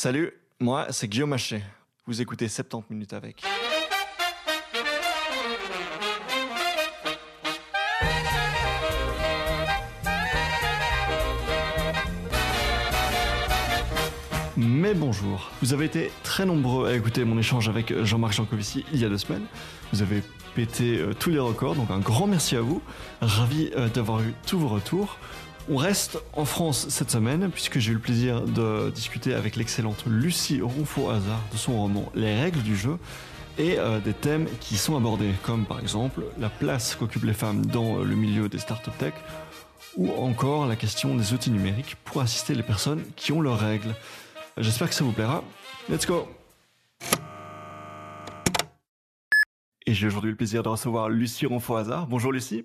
Salut, moi c'est Guillaume Haché. Vous écoutez 70 minutes avec. Mais bonjour, vous avez été très nombreux à écouter mon échange avec Jean-Marc Jancovici il y a deux semaines. Vous avez pété euh, tous les records, donc un grand merci à vous. Ravi euh, d'avoir eu tous vos retours. On reste en France cette semaine puisque j'ai eu le plaisir de discuter avec l'excellente Lucie Ronfaux-Hazard de son roman Les règles du jeu et euh, des thèmes qui sont abordés comme par exemple la place qu'occupent les femmes dans le milieu des startup tech ou encore la question des outils numériques pour assister les personnes qui ont leurs règles. J'espère que ça vous plaira. Let's go Et j'ai aujourd'hui le plaisir de recevoir Lucie Ronfaux-Hazard. Bonjour Lucie.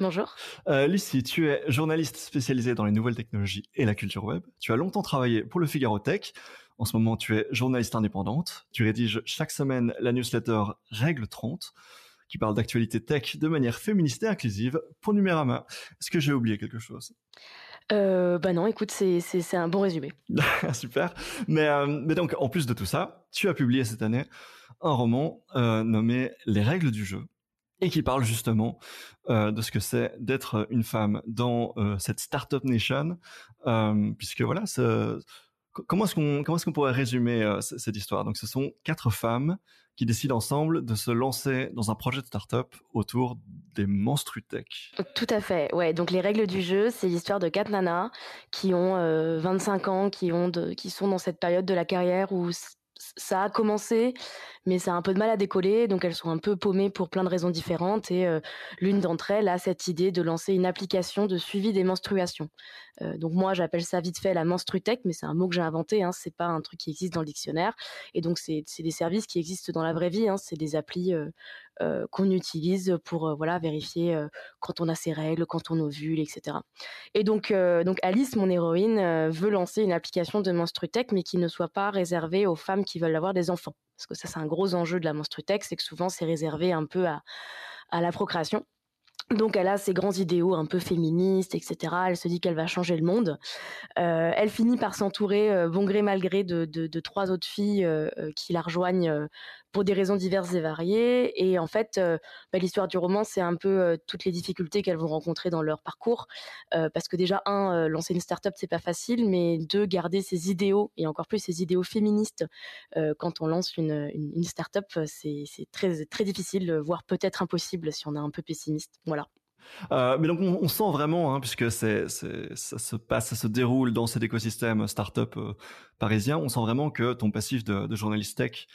Bonjour. Euh, Lucie, tu es journaliste spécialisée dans les nouvelles technologies et la culture web. Tu as longtemps travaillé pour le Figaro Tech. En ce moment, tu es journaliste indépendante. Tu rédiges chaque semaine la newsletter Règle 30, qui parle d'actualité tech de manière féministe et inclusive pour Numérama. Est-ce que j'ai oublié quelque chose? Euh, bah non, écoute, c'est un bon résumé. Super. Mais, euh, mais donc, en plus de tout ça, tu as publié cette année un roman euh, nommé Les règles du jeu et qui parle justement euh, de ce que c'est d'être une femme dans euh, cette startup nation, euh, puisque voilà, comment est-ce qu'on comment est-ce qu'on pourrait résumer cette histoire? Donc, ce sont quatre femmes qui décident ensemble de se lancer dans un projet de startup autour des menstrutech. Tout à fait. Ouais. Donc, les règles du jeu, c'est l'histoire de quatre nanas qui ont 25 ans, qui ont de, qui sont dans cette période de la carrière où ça a commencé, mais ça a un peu de mal à décoller, donc elles sont un peu paumées pour plein de raisons différentes. Et euh, l'une d'entre elles a cette idée de lancer une application de suivi des menstruations. Euh, donc moi, j'appelle ça vite fait la menstrutech, mais c'est un mot que j'ai inventé. Hein, c'est pas un truc qui existe dans le dictionnaire. Et donc c'est des services qui existent dans la vraie vie. Hein, c'est des applis euh, euh, qu'on utilise pour euh, voilà vérifier euh, quand on a ses règles, quand on ovule, etc. Et donc donc Alice, mon héroïne, veut lancer une application de menstrutech, mais qui ne soit pas réservée aux femmes qui veulent avoir des enfants, parce que ça c'est un gros enjeu de la menstrutech, c'est que souvent c'est réservé un peu à à la procréation. Donc elle a ses grands idéaux un peu féministes, etc. Elle se dit qu'elle va changer le monde. Euh, elle finit par s'entourer, euh, bon gré mal gré, de, trois autres filles euh, qui la rejoignent pour des raisons diverses et variées. Et en fait, bah, l'histoire du roman, c'est un peu toutes les difficultés qu'elles vont rencontrer dans leur parcours. parce que déjà, un, lancer une start-up, c'est pas facile, mais deux, garder ses idéaux, et encore plus ses idéaux féministes, quand on lance une, une, une start-up, c'est très, très difficile, voire peut-être impossible si on est un peu pessimiste. Voilà. Euh, mais donc on, sent vraiment, hein, puisque ça se passe, ça se déroule dans cet écosystème startup euh, parisien, on sent vraiment que ton passif de, journaliste tech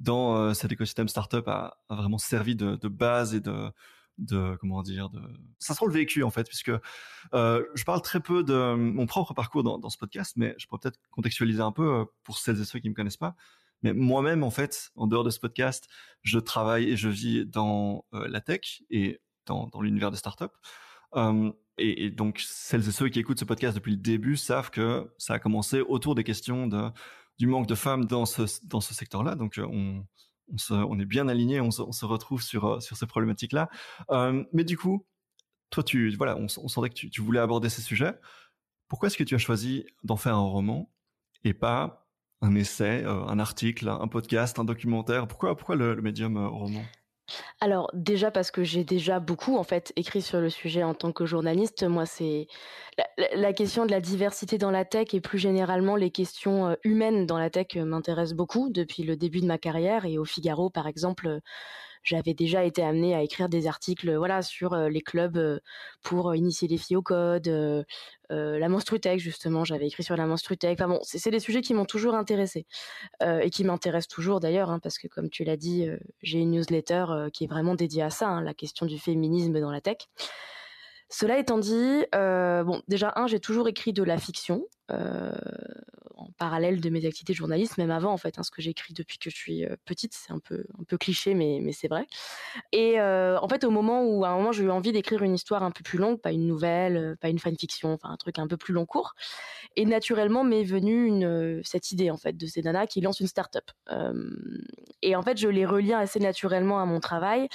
dans euh, cet écosystème startup a, vraiment servi de, base et de, de comment dire, de ça sent le vécu en fait, puisque je parle très peu de mon propre parcours dans, ce podcast, mais je pourrais peut-être contextualiser un peu pour celles et ceux qui me connaissent pas. Mais moi-même, en fait, en dehors de ce podcast, je travaille et je vis dans la tech et dans, l'univers des startups. Et, donc, celles et ceux qui écoutent ce podcast depuis le début savent que ça a commencé autour des questions de, du manque de femmes dans ce, dans ce secteur-là. Donc, euh, on, on, se, on est bien aligné, on se, retrouve sur, euh, sur ces problématiques-là. Mais du coup, toi, tu, voilà, on, on sentait que tu, tu voulais aborder ces sujets. Pourquoi est-ce que tu as choisi d'en faire un roman et pas un essai, euh, un article, un podcast, un documentaire? Pourquoi, pourquoi le, médium roman? Alors déjà parce que j'ai déjà beaucoup en fait écrit sur le sujet en tant que journaliste. Moi, c'est la, question de la diversité dans la tech et plus généralement les questions euh, humaines dans la tech euh, m'intéressent beaucoup depuis le début de ma carrière et au Figaro par exemple j'avais déjà été amenée à écrire des articles voilà sur les clubs pour initier les filles au code, euh, la menstrutech justement, j'avais écrit sur la menstrutech. Enfin bon, c'est des sujets qui m'ont toujours intéressé euh, et qui m'intéressent toujours d'ailleurs hein, parce que comme tu l'as dit, euh, j'ai une newsletter qui est vraiment dédiée à ça, hein, la question du féminisme dans la tech. Cela étant dit, euh, bon, déjà, un, j'ai toujours écrit de la fiction, euh, en parallèle de mes activités de journaliste, même avant, en fait, hein, ce que j'écris depuis que je suis euh, petite, c'est un peu, un peu cliché, mais, mais c'est vrai. Et en fait, au moment où, à un moment, j'ai eu envie d'écrire une histoire un peu plus longue, pas une nouvelle, pas une fanfiction, enfin, un truc un peu plus long cours. Et naturellement, m'est venue cette idée, en fait, de ces nanas qui lancent une start-up. et en fait, je les relie assez naturellement à mon travail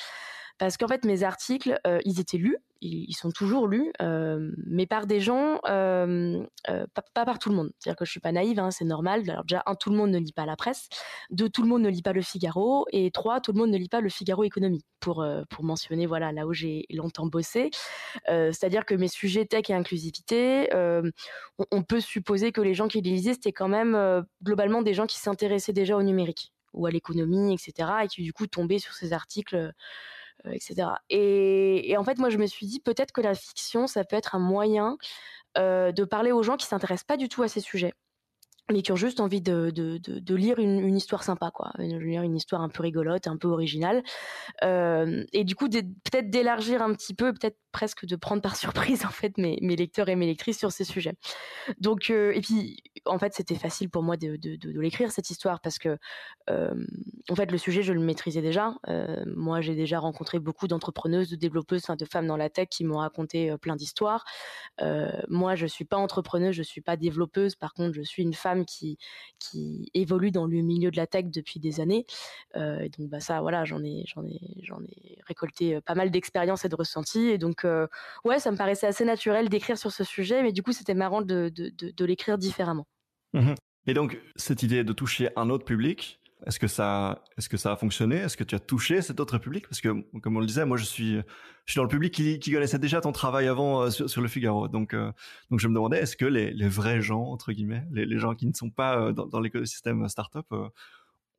parce qu'en fait mes articles, ils étaient lus, ils, sont toujours lus, mais par des gens, pas, par tout le monde. C'est-à-dire que je suis pas naïve, hein, c'est normal. Alors déjà, un, tout le monde ne lit pas la presse. Deux, tout le monde ne lit pas le Figaro. Et trois, tout le monde ne lit pas le Figaro Économie. Pour pour mentionner voilà là où j'ai longtemps bossé. C'est-à-dire que mes sujets tech et inclusivité, on, on, peut supposer que les gens qui les lisaient c'était quand même globalement des gens qui s'intéressaient déjà au numérique ou à l'économie, etc. Et qui du coup tombaient sur ces articles euh, etc. Et, en fait, moi, je me suis dit peut-être que la fiction, ça peut être un moyen euh, de parler aux gens qui s'intéressent pas du tout à ces sujets mais qui ont juste envie de, de, lire une, histoire sympa, quoi, lire une histoire un peu rigolote, un peu originale, euh, et du coup peut-être d'élargir un petit peu, peut-être presque de prendre par surprise en fait mes, mes lecteurs et mes lectrices sur ces sujets. Donc euh, et puis en fait c'était facile pour moi de, de, de, l'écrire cette histoire parce que euh, en fait le sujet je le maîtrisais déjà. Moi j'ai déjà rencontré beaucoup d'entrepreneuses, de développeuses, enfin de femmes dans la tech qui m'ont raconté plein d'histoires. moi je suis pas entrepreneuse, je suis pas développeuse. Par contre je suis une femme qui qui évolue dans le milieu de la tech depuis des années. et donc bah ça voilà j'en ai récolté pas mal d'expériences et de ressentis et donc donc, euh, ouais, ça me paraissait assez naturel d'écrire sur ce sujet, mais du coup, c'était marrant de, l'écrire différemment. Mmh Et donc, cette idée de toucher un autre public, est-ce que ça, est-ce que ça a fonctionné? Est-ce que tu as touché cet autre public Parce que, comme on le disait, moi, je suis, je suis dans le public qui, connaissait déjà ton travail avant euh, sur, le Figaro. Donc, euh, donc, je me demandais, est-ce que les, vrais gens, entre guillemets, les, gens qui ne sont pas dans, dans l'écosystème startup,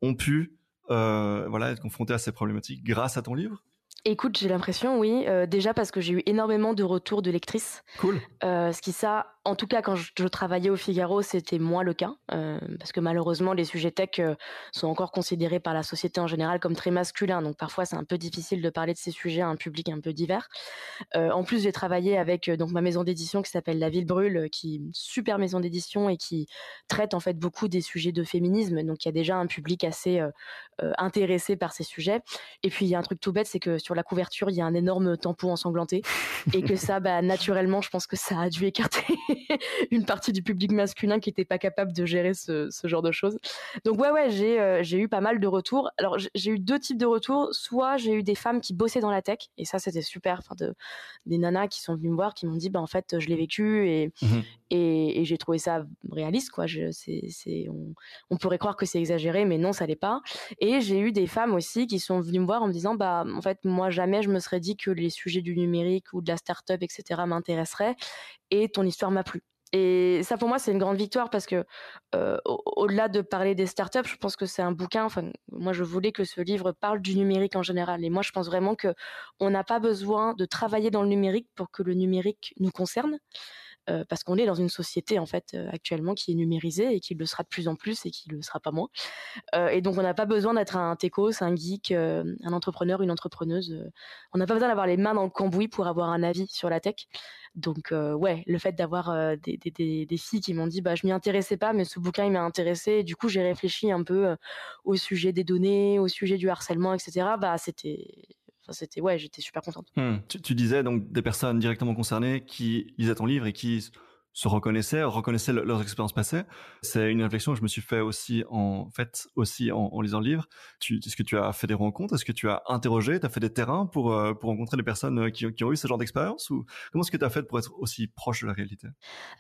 ont pu, voilà, être confrontés à ces problématiques grâce à ton livre? Écoute, j'ai l'impression, oui. Euh, déjà parce que j'ai eu énormément de retours de lectrices. Cool. Euh, ce qui, ça, en tout cas, quand je, travaillais au Figaro, c'était moins le cas. Euh, parce que malheureusement, les sujets tech sont encore considérés par la société en général comme très masculins. Donc parfois, c'est un peu difficile de parler de ces sujets à un public un peu divers. en plus, j'ai travaillé avec donc ma maison d'édition qui s'appelle La Ville Brûle, qui est une super maison d'édition et qui traite en fait beaucoup des sujets de féminisme. Donc il y a déjà un public assez intéressé par ces sujets. Et puis, il y a un truc tout bête, c'est que sur la couverture, il y a un énorme tampon ensanglanté et que ça, bah, naturellement, je pense que ça a dû écarter une partie du public masculin qui n'était pas capable de gérer ce, genre de choses. Donc ouais, ouais, j'ai euh, j'ai eu pas mal de retours. Alors j'ai eu deux types de retours. Soit j'ai eu des femmes qui bossaient dans la tech et ça c'était super. Enfin, de, des nanas qui sont venues me voir, qui m'ont dit, bah en fait, je l'ai vécu et, mmh et, j'ai trouvé ça réaliste quoi. Je, c'est, on, on, pourrait croire que c'est exagéré, mais non, ça l'est pas. Et j'ai eu des femmes aussi qui sont venues me voir en me disant, bah en fait, moi jamais je me serais dit que les sujets du numérique ou de la start-up, etc. m'intéresseraient. Et ton histoire m'a plu. Et ça, pour moi, c'est une grande victoire parce que, euh, au-delà de parler des startups, je pense que c'est un bouquin. Enfin, moi, je voulais que ce livre parle du numérique en général. Et moi, je pense vraiment que on n'a pas besoin de travailler dans le numérique pour que le numérique nous concerne. Euh, parce qu'on est dans une société en fait euh, actuellement qui est numérisée et qui le sera de plus en plus et qui le sera pas moins. Euh, et donc on n'a pas besoin d'être un techos, un geek, un entrepreneur, une entrepreneuse. on n'a pas besoin d'avoir les mains dans le cambouis pour avoir un avis sur la tech. Donc ouais, le fait d'avoir des, filles qui m'ont dit bah je m'y intéressais pas, mais ce bouquin il m'a intéressé. Et du coup j'ai réfléchi un peu au sujet des données, au sujet du harcèlement, etc. Bah c'était c'était ouais, j'étais super contente. Hmm. Tu, disais donc des personnes directement concernées qui lisaient ton livre et qui se reconnaissaient, reconnaissaient leurs expériences passées. C'est une réflexion que je me suis fait aussi en fait aussi en, lisant le livre. Est-ce que tu as fait des rencontres? Est-ce que tu as interrogé? Tu as fait des terrains pour euh, pour rencontrer des personnes euh, qui, ont eu ce genre d'expérience? Ou comment est-ce que tu as fait pour être aussi proche de la réalité?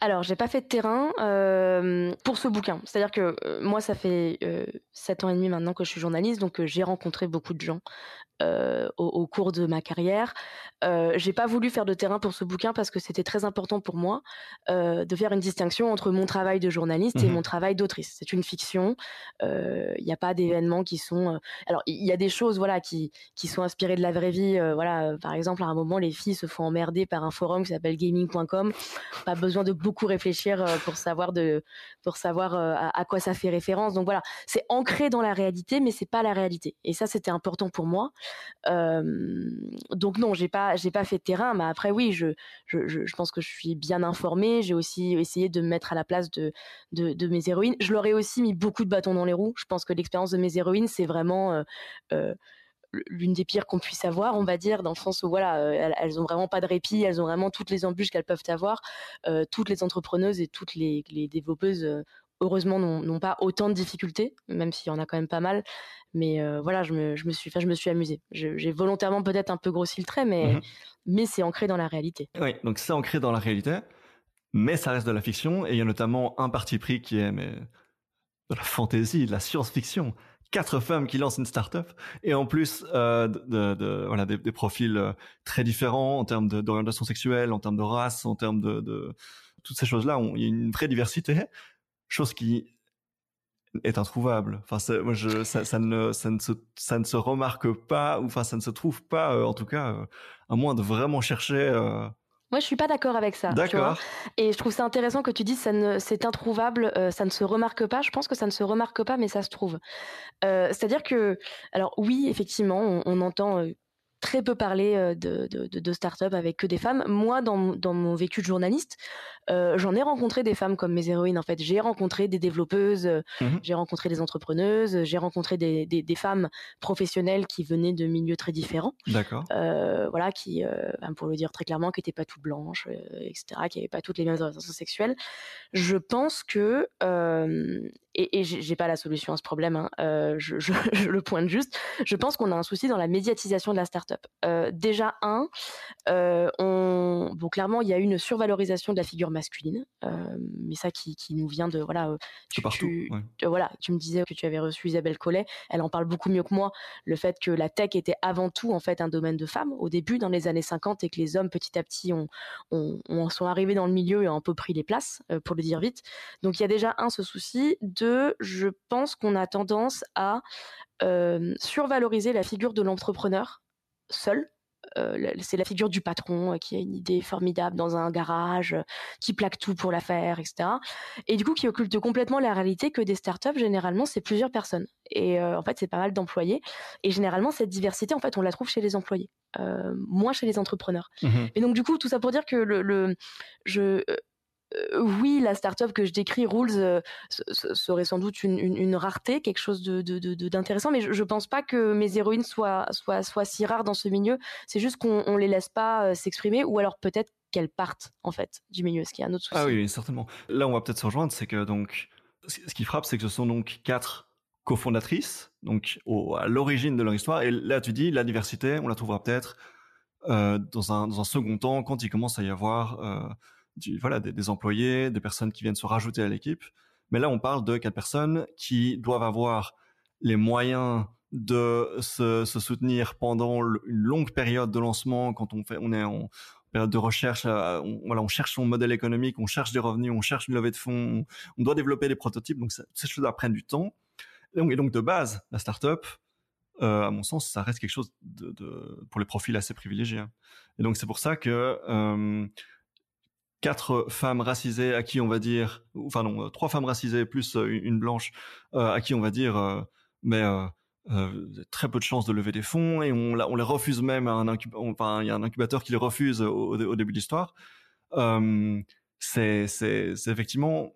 Alors, j'ai pas fait de terrain euh, pour ce bouquin. C'est-à-dire que moi, ça fait sept ans et demi maintenant que je suis journaliste, donc j'ai rencontré beaucoup de gens au, cours de ma carrière. Euh, j'ai pas voulu faire de terrain pour ce bouquin parce que c'était très important pour moi de faire une distinction entre mon travail de journaliste et mmh mon travail d'autrice. C'est une fiction. Il n'y a pas d'événements qui sont. alors il y a des choses voilà qui qui sont inspirées de la vraie vie. voilà, par exemple à un moment les filles se font emmerder par un forum qui s'appelle gaming.com. Pas besoin de beaucoup réfléchir pour savoir de pour savoir à, à, quoi ça fait référence. Donc voilà, c'est ancré dans la réalité, mais c'est pas la réalité. Et ça c'était important pour moi donc non, j'ai pas j'ai pas fait de terrain, mais après oui, je, je, je pense que je suis bien informée. J'ai aussi essayé de me mettre à la place de, de, de mes héroïnes. Je leur ai aussi mis beaucoup de bâtons dans les roues. Je pense que l'expérience de mes héroïnes, c'est vraiment euh, euh, l'une des pires qu'on puisse avoir, on va dire, dans le sens où voilà, elles, elles, ont vraiment pas de répit, elles ont vraiment toutes les embûches qu'elles peuvent avoir. Euh, toutes les entrepreneuses et toutes les, les développeuses heureusement n'ont pas autant de difficultés, même s'il y en a quand même pas mal. Mais voilà, je me, je me suis, je me suis amusée. J'ai volontairement peut-être un peu grossi le trait, mais, mmh mais c'est ancré dans la réalité. Oui, donc c'est ancré dans la réalité, mais ça reste de la fiction. Et il y a notamment un parti pris qui est mais, de la fantaisie, de la science-fiction. Quatre femmes qui lancent une start-up et en plus euh, de, de, voilà des, profils très différents en termes d'orientation sexuelle, en termes de race, en termes de, de toutes ces choses-là. Il y a une vraie diversité, chose qui est introuvable. Enfin, moi, je, ça, ça, ne, ça, ne se, ça ne se remarque pas, ou enfin, ça ne se trouve pas, euh, en tout cas, euh, à moins de vraiment chercher. Euh... Moi, je suis pas d'accord avec ça. D'accord. Et je trouve ça intéressant que tu dises ça ne, c'est introuvable, euh, ça ne se remarque pas. Je pense que ça ne se remarque pas, mais ça se trouve. c'est-à-dire que, alors oui, effectivement, on, on entend très peu parler euh, de, de, de start-up avec que des femmes. Moi, dans, dans mon vécu de journaliste, euh, j'en ai rencontré des femmes comme mes héroïnes. En fait, j'ai rencontré des développeuses, euh, mmh j'ai rencontré des entrepreneuses, j'ai rencontré des, des, des, femmes professionnelles qui venaient de milieux très différents. D'accord. Euh, voilà, qui, ben, pour le dire très clairement, qui n'étaient pas toutes blanches, etc., qui n'avaient pas toutes les mêmes orientations sexuelles. Je pense que et, et j'ai pas la solution à ce problème, hein, euh, je, je, je, le pointe juste. Je pense qu'on a un souci dans la médiatisation de la startup. Euh, déjà un, euh, on, bon clairement il y a une survalorisation de la figure masculine, euh, mais ça qui, qui, nous vient de voilà. Tu, partout. Tu, ouais. voilà, tu me disais que tu avais reçu Isabelle Collet, elle en parle beaucoup mieux que moi. Le fait que la tech était avant tout en fait un domaine de femmes au début dans les années 50 et que les hommes petit à petit ont, ont, ont sont arrivés dans le milieu et ont un peu pris les places, pour le dire vite. Donc il y a déjà un ce souci je pense qu'on a tendance à euh, survaloriser la figure de l'entrepreneur seul. Euh, c'est la figure du patron euh, qui a une idée formidable dans un garage, euh, qui plaque tout pour la faire, etc. Et du coup, qui occulte complètement la réalité que des startups, généralement, c'est plusieurs personnes. Et en fait, c'est pas mal d'employés. Et généralement, cette diversité, en fait, on la trouve chez les employés, moins chez les entrepreneurs. Mmh Et donc, du coup, tout ça pour dire que le, le je oui, la start-up que je décris, Rules, euh, serait sans doute une, une, une, rareté, quelque chose d'intéressant, de, de, mais je, je pense pas que mes héroïnes soient, soient, soient si rares dans ce milieu. C'est juste qu'on on les laisse pas euh, s'exprimer, ou alors peut-être qu'elles partent en fait du milieu, ce qui est un autre souci. Ah oui, certainement. Là, on va peut-être se rejoindre, c'est que donc, ce qui frappe, c'est que ce sont donc quatre cofondatrices, donc au, à l'origine de leur histoire. Et là, tu dis, la diversité, on la trouvera peut-être euh, dans, un, dans un second temps quand il commence à y avoir voilà, des, employés, des personnes qui viennent se rajouter à l'équipe. Mais là, on parle de quatre personnes qui doivent avoir les moyens de se, soutenir pendant une longue période de lancement quand on fait, on est en période de recherche, euh, on, voilà, on cherche son modèle économique, on cherche des revenus, on cherche une levée de fonds, on, doit développer des prototypes, donc ces choses-là prennent du temps. Et donc, et donc de base, la startup, euh, à mon sens, ça reste quelque chose de, pour les profils assez privilégiés. Et donc c'est pour ça que euh, quatre femmes racisées à qui on va dire, enfin non, trois femmes racisées plus euh, une blanche euh, à qui on va dire, euh, mais euh, euh, très peu de chances de lever des fonds et on, les refuse même à un incubateur, enfin il y a un incubateur qui les refuse au, début de l'histoire. c'est c'est effectivement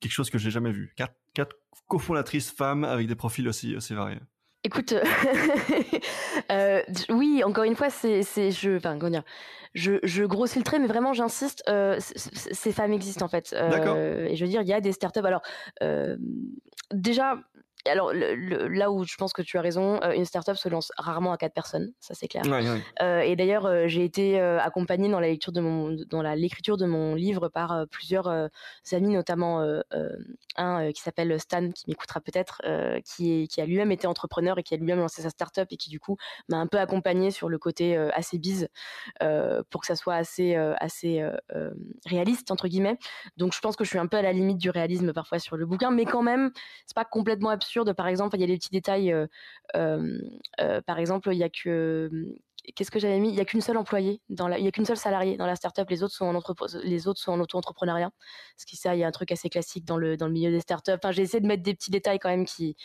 quelque chose que j'ai jamais vu. Quatre, quatre cofondatrices femmes avec des profils aussi aussi variés. Écoute, euh, oui, encore une fois, c'est, c'est, je, enfin, comment dire, je, je grossis le trait, mais vraiment, j'insiste, euh, ces femmes existent en fait. Euh, et je veux dire, il y a des startups. Alors, euh, déjà, alors le, le, là où je pense que tu as raison, euh, une startup se lance rarement à quatre personnes, ça c'est clair. Ouais, ouais. Euh, et d'ailleurs, euh, j'ai été accompagnée dans la lecture de mon, dans la l'écriture de mon livre par euh, plusieurs amis, notamment un qui s'appelle Stan, qui m'écoutera peut-être, qui est, qui a lui-même été entrepreneur et qui a lui-même lancé sa startup et qui du coup m'a un peu accompagnée sur le côté assez bise pour que ça soit assez, assez réaliste entre guillemets. Donc je pense que je suis un peu à la limite du réalisme parfois sur le bouquin, mais quand même, c'est pas complètement absurde absurde. Par exemple, il y a des petits détails. Euh, euh, euh, par exemple, il y a que qu'est-ce que j'avais mis? Il y a qu'une seule employée dans la, il y a qu'une seule salariée dans la startup. Les autres sont en entreprise, les autres sont en auto-entrepreneuriat. Ce qui ça, il y a un truc assez classique dans le dans le milieu des startups. Enfin, j'ai essayé de mettre des petits détails quand même qui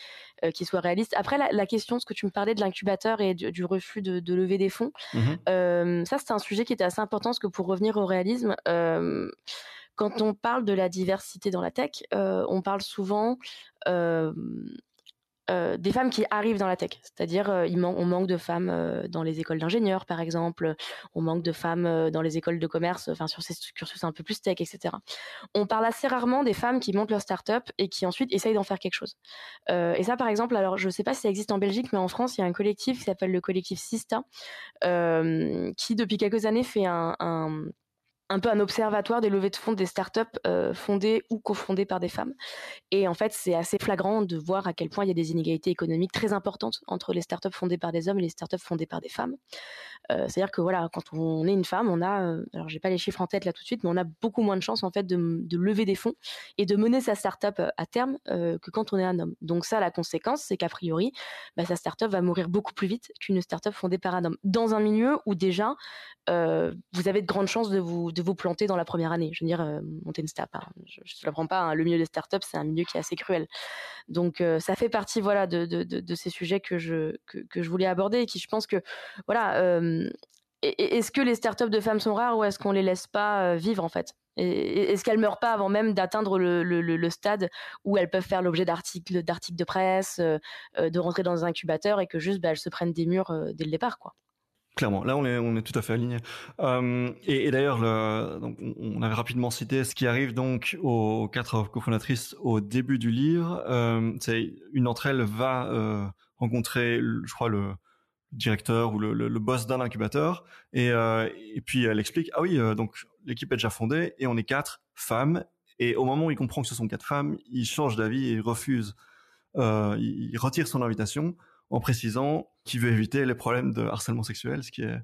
euh, qui soient réalistes. Après, la, la, question, ce que tu me parlais de l'incubateur et du, du, refus de, de, lever des fonds, mmh euh, ça c'était un sujet qui était assez important parce que pour revenir au réalisme. Euh, quand on parle de la diversité dans la tech, euh, on parle souvent euh, euh, des femmes qui arrivent dans la tech. C'est-à-dire, on manque de femmes dans les écoles d'ingénieurs, par exemple. On manque de femmes dans les écoles de commerce, enfin sur ces cursus un peu plus tech, etc. On parle assez rarement des femmes qui montent leur start-up et qui ensuite essayent d'en faire quelque chose. et ça, par exemple, alors je ne sais pas si ça existe en Belgique, mais en France, il y a un collectif qui s'appelle le collectif Sista, qui depuis quelques années fait un peu un observatoire des levées de fonds des startups euh, fondées ou cofondées par des femmes. Et en fait, c'est assez flagrant de voir à quel point il y a des inégalités économiques très importantes entre les startups fondées par des hommes et les startups fondées par des femmes. Euh, c'est-à-dire que voilà, quand on est une femme, on a, euh, alors j'ai pas les chiffres en tête là tout de suite, mais on a beaucoup moins de chances en fait de, de lever des fonds et de mener sa startup à terme que quand on est un homme. Donc ça, la conséquence, c'est qu'a priori, bah, sa startup va mourir beaucoup plus vite qu'une startup fondée par un homme. Dans un milieu où déjà, vous avez de grandes chances de vous de vous planter dans la première année. Je veux dire, euh, monter une start, hein. je ne l'apprends pas, hein. le milieu des startups, c'est un milieu qui est assez cruel. Donc, euh, ça fait partie voilà, de, de, de, ces sujets que je, que, que, je voulais aborder et qui, je pense que, voilà, euh, est-ce que les startups de femmes sont rares ou est-ce qu'on les laisse pas vivre, en fait? Est-ce qu'elles meurent pas avant même d'atteindre le, le, le, stade où elles peuvent faire l'objet d'articles, d'articles de presse, de rentrer dans un incubateur et que juste bah, elles se prennent des murs dès le départ, quoi? Clairement, là on est, on est tout à fait aligné. Euh, et, et d'ailleurs, on avait rapidement cité ce qui arrive donc aux quatre cofondatrices au début du livre. Euh, c'est une d'entre elles va euh, rencontrer, je crois, le directeur ou le, boss d'un incubateur, et, puis elle explique ah oui, donc l'équipe est déjà fondée et on est quatre femmes. Et au moment où il comprend que ce sont quatre femmes, il change d'avis et il refuse, il retire son invitation en précisant qu'il veut éviter les problèmes de harcèlement sexuel, ce qui est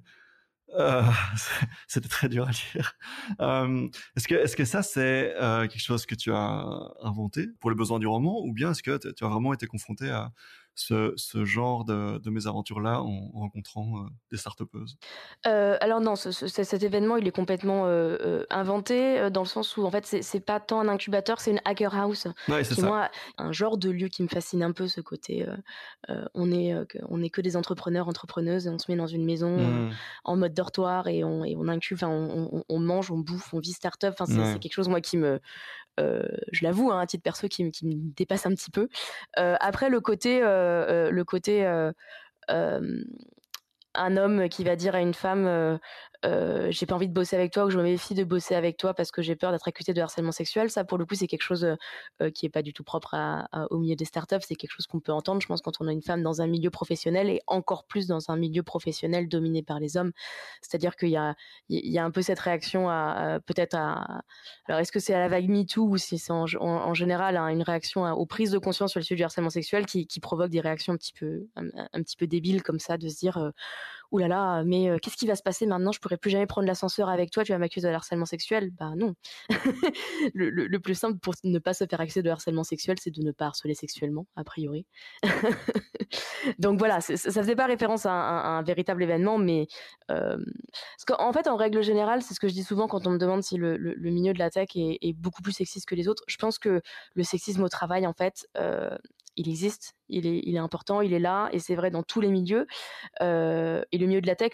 euh, c'était très dur à dire. Euh, est-ce que est-ce que ça c'est euh, quelque chose que tu as inventé pour les besoins du roman ou bien est-ce que tu as vraiment été confronté à ce, ce genre de, de mésaventures-là en, rencontrant euh, des start-upeuses? Euh, Alors non, ce, cet événement, il est complètement euh, euh inventé dans le sens où en fait, c'est pas tant un incubateur, c'est une hacker house. Ouais, c'est Moi, un genre de lieu qui me fascine un peu, ce côté. on est on est que des entrepreneurs, entrepreneuses, et on se met dans une maison mmh. en mode dortoir et on et on incube, on, on, on, mange, on bouffe, on vit start-up. Enfin, c'est quelque chose moi qui me je l'avoue, hein, un titre perso qui, qui, me dépasse un petit peu. Euh, après, le côté, euh, le côté un homme qui va dire à une femme euh, j'ai pas envie de bosser avec toi ou je me méfie de bosser avec toi parce que j'ai peur d'être accusé de harcèlement sexuel. Ça, pour le coup, c'est quelque chose euh, qui est pas du tout propre au milieu des startups. C'est quelque chose qu'on peut entendre, je pense, quand on a une femme dans un milieu professionnel et encore plus dans un milieu professionnel dominé par les hommes. C'est-à-dire qu'il y a, un peu cette réaction à, peut-être à, alors est-ce que c'est à la vague MeToo ou si c'est en, général une réaction aux prises de conscience sur le sujet du harcèlement sexuel qui, provoque des réactions un petit peu, un, petit peu débiles comme ça, de se dire, euh, Ouh là là, mais qu'est-ce qui va se passer maintenant? Je pourrais plus jamais prendre l'ascenseur avec toi, tu vas m'accuser de harcèlement sexuel? Bah non. le, plus simple pour ne pas se faire accuser de harcèlement sexuel, c'est de ne pas harceler sexuellement, a priori. Donc voilà, ça faisait pas référence à un, véritable événement, mais euh, en fait, en règle générale, c'est ce que je dis souvent quand on me demande si le, milieu de la tech est, beaucoup plus sexiste que les autres. Je pense que le sexisme au travail, en fait, il existe, il est, important, il est là, et c'est vrai dans tous les milieux. Et le milieu de la tech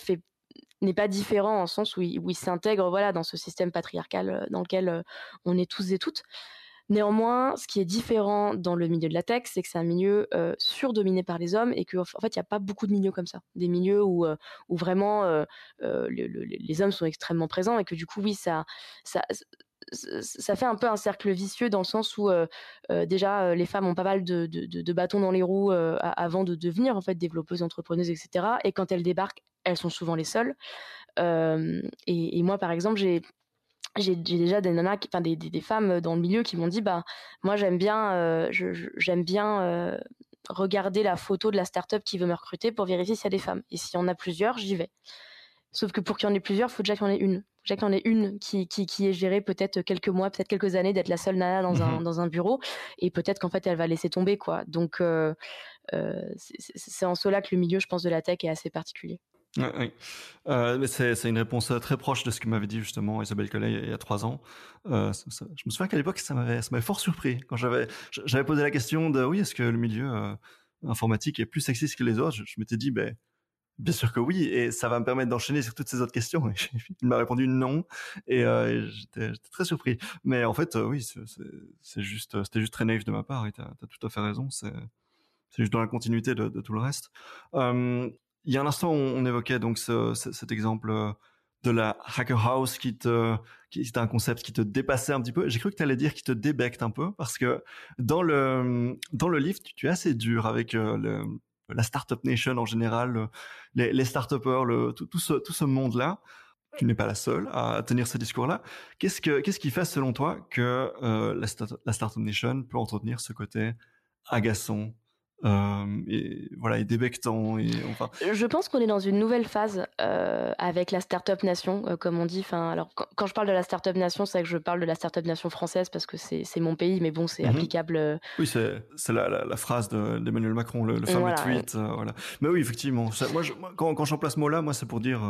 n'est pas différent en sens où il, s'intègre voilà dans ce système patriarcal dans lequel on est tous et toutes. Néanmoins, ce qui est différent dans le milieu de la tech, c'est que c'est un milieu surdominé par les hommes et qu'en en fait, il n'y a pas beaucoup de milieux comme ça. Des milieux où, vraiment les hommes sont extrêmement présents et que du coup, oui, ça, ça fait un peu un cercle vicieux dans le sens où déjà les femmes ont pas mal de, bâtons dans les roues avant de devenir en fait développeuses, entrepreneuses, etc. Et quand elles débarquent, elles sont souvent les seules. Et, moi, par exemple, j'ai j'ai déjà des nanas, enfin des, des, des, femmes dans le milieu qui m'ont dit bah moi j'aime bien j'aime bien regarder la photo de la startup qui veut me recruter pour vérifier s'il y a des femmes. Et s'il y en a plusieurs, j'y vais. Sauf que pour qu'il y en ait plusieurs, faut déjà qu'il y en ait une. Déjà qu'il en ait une qui, qui, qui est gérée peut-être quelques mois, peut-être quelques années d'être la seule nana dans, un, dans un bureau. Et peut-être qu'en fait, elle va laisser tomber. quoi. Donc, euh, euh, c'est en cela que le milieu, je pense, de la tech est assez particulier. oui. Euh, c'est une réponse très proche de ce que m'avait dit justement Isabelle Collet il y a trois ans. Euh, je me souviens qu'à l'époque, ça m'avait fort surpris quand j'avais j'avais posé la question de oui, est-ce que le milieu euh, informatique est plus sexiste que les autres? Je, je m'étais dit, ben Bien sûr que oui, et ça va me permettre d'enchaîner sur toutes ces autres questions. Il m'a répondu non, et, euh, j'étais très surpris. Mais en fait, euh, oui, c'est juste, c'était juste très naïf de ma part. Et t'as as tout à fait raison. C'est juste dans la continuité de, tout le reste. il y a un instant, on, évoquait donc cet exemple de la hacker house qui était un concept qui te dépassait un petit peu. J'ai cru que tu allais dire qui te débecte un peu parce que dans le dans le livre, tu, es assez dur avec le, la startup nation en général, les, les start le, tout, ce, tout ce monde-là. Tu n'es pas la seule à tenir ce discours-là. Qu'est-ce, que, qu'est-ce qui fait, selon toi, que euh, la, la startup nation peut entretenir ce côté agaçant, euh, et voilà, et débectant. Et, enfin... Je pense qu'on est dans une nouvelle phase euh, avec la Startup Nation, euh, comme on dit. Enfin, alors quand, je parle de la Startup Nation, c'est que je parle de la Startup Nation française parce que c'est mon pays, mais bon, c'est mhm. applicable. Oui, c'est la, la, la, phrase d'Emmanuel Macron, le, fameux tweet. voilà. Mais oui, effectivement. moi, quand, quand j'emploie ce mot-là, moi, c'est pour dire.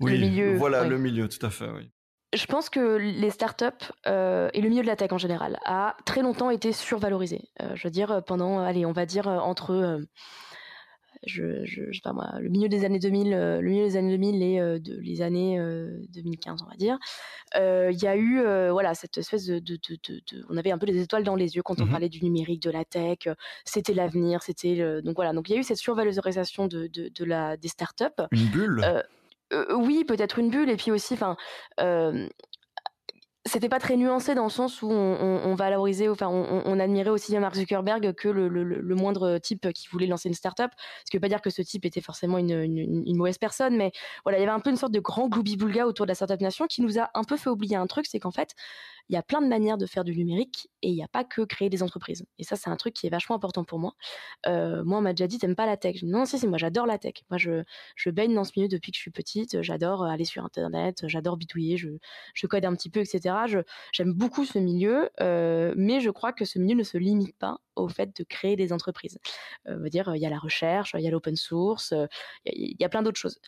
oui, le milieu. Voilà, le milieu, tout à fait, oui je pense que les startups euh, et le milieu de la tech en général a très longtemps été survalorisé. Euh, je veux dire, pendant, allez, on va dire euh, entre, euh, je, je, je, sais pas moi, le milieu des années 2000, le milieu des années 2000 et de, les années 2015, on va dire, il y a eu, voilà, cette espèce de, de, de, on avait un peu les étoiles dans les yeux quand on mmh parlait du numérique, de la tech, c'était l'avenir, c'était, donc voilà, donc il y a eu cette survalorisation de, la des startups. Une bulle oui, peut-être une bulle et puis aussi, enfin, c'était pas très nuancé dans le sens où on, valorisait, enfin, on, admirait aussi Mark Zuckerberg que le, moindre type qui voulait lancer une startup. Ce qui veut pas dire que ce type était forcément une, mauvaise personne, mais voilà, il y avait un peu une sorte de grand gloubi-boulga autour de la startup nation qui nous a un peu fait oublier un truc, c'est qu'en fait, il y a plein de manières de faire du numérique et il n'y a pas que créer des entreprises. Et ça, c'est un truc qui est vachement important pour moi. Euh, moi, on m'a déjà dit, t'aimes pas la tech. non, si, si, moi, j'adore la tech. Moi, je, je baigne dans ce milieu depuis que je suis petite. J'adore aller sur Internet, j'adore bidouiller, je, je code un petit peu, etc. J'aime beaucoup ce milieu, euh, mais je crois que ce milieu ne se limite pas au fait de créer des entreprises. Euh, veut dire, il y a la recherche, il y a l'open source, il y, a plein d'autres choses.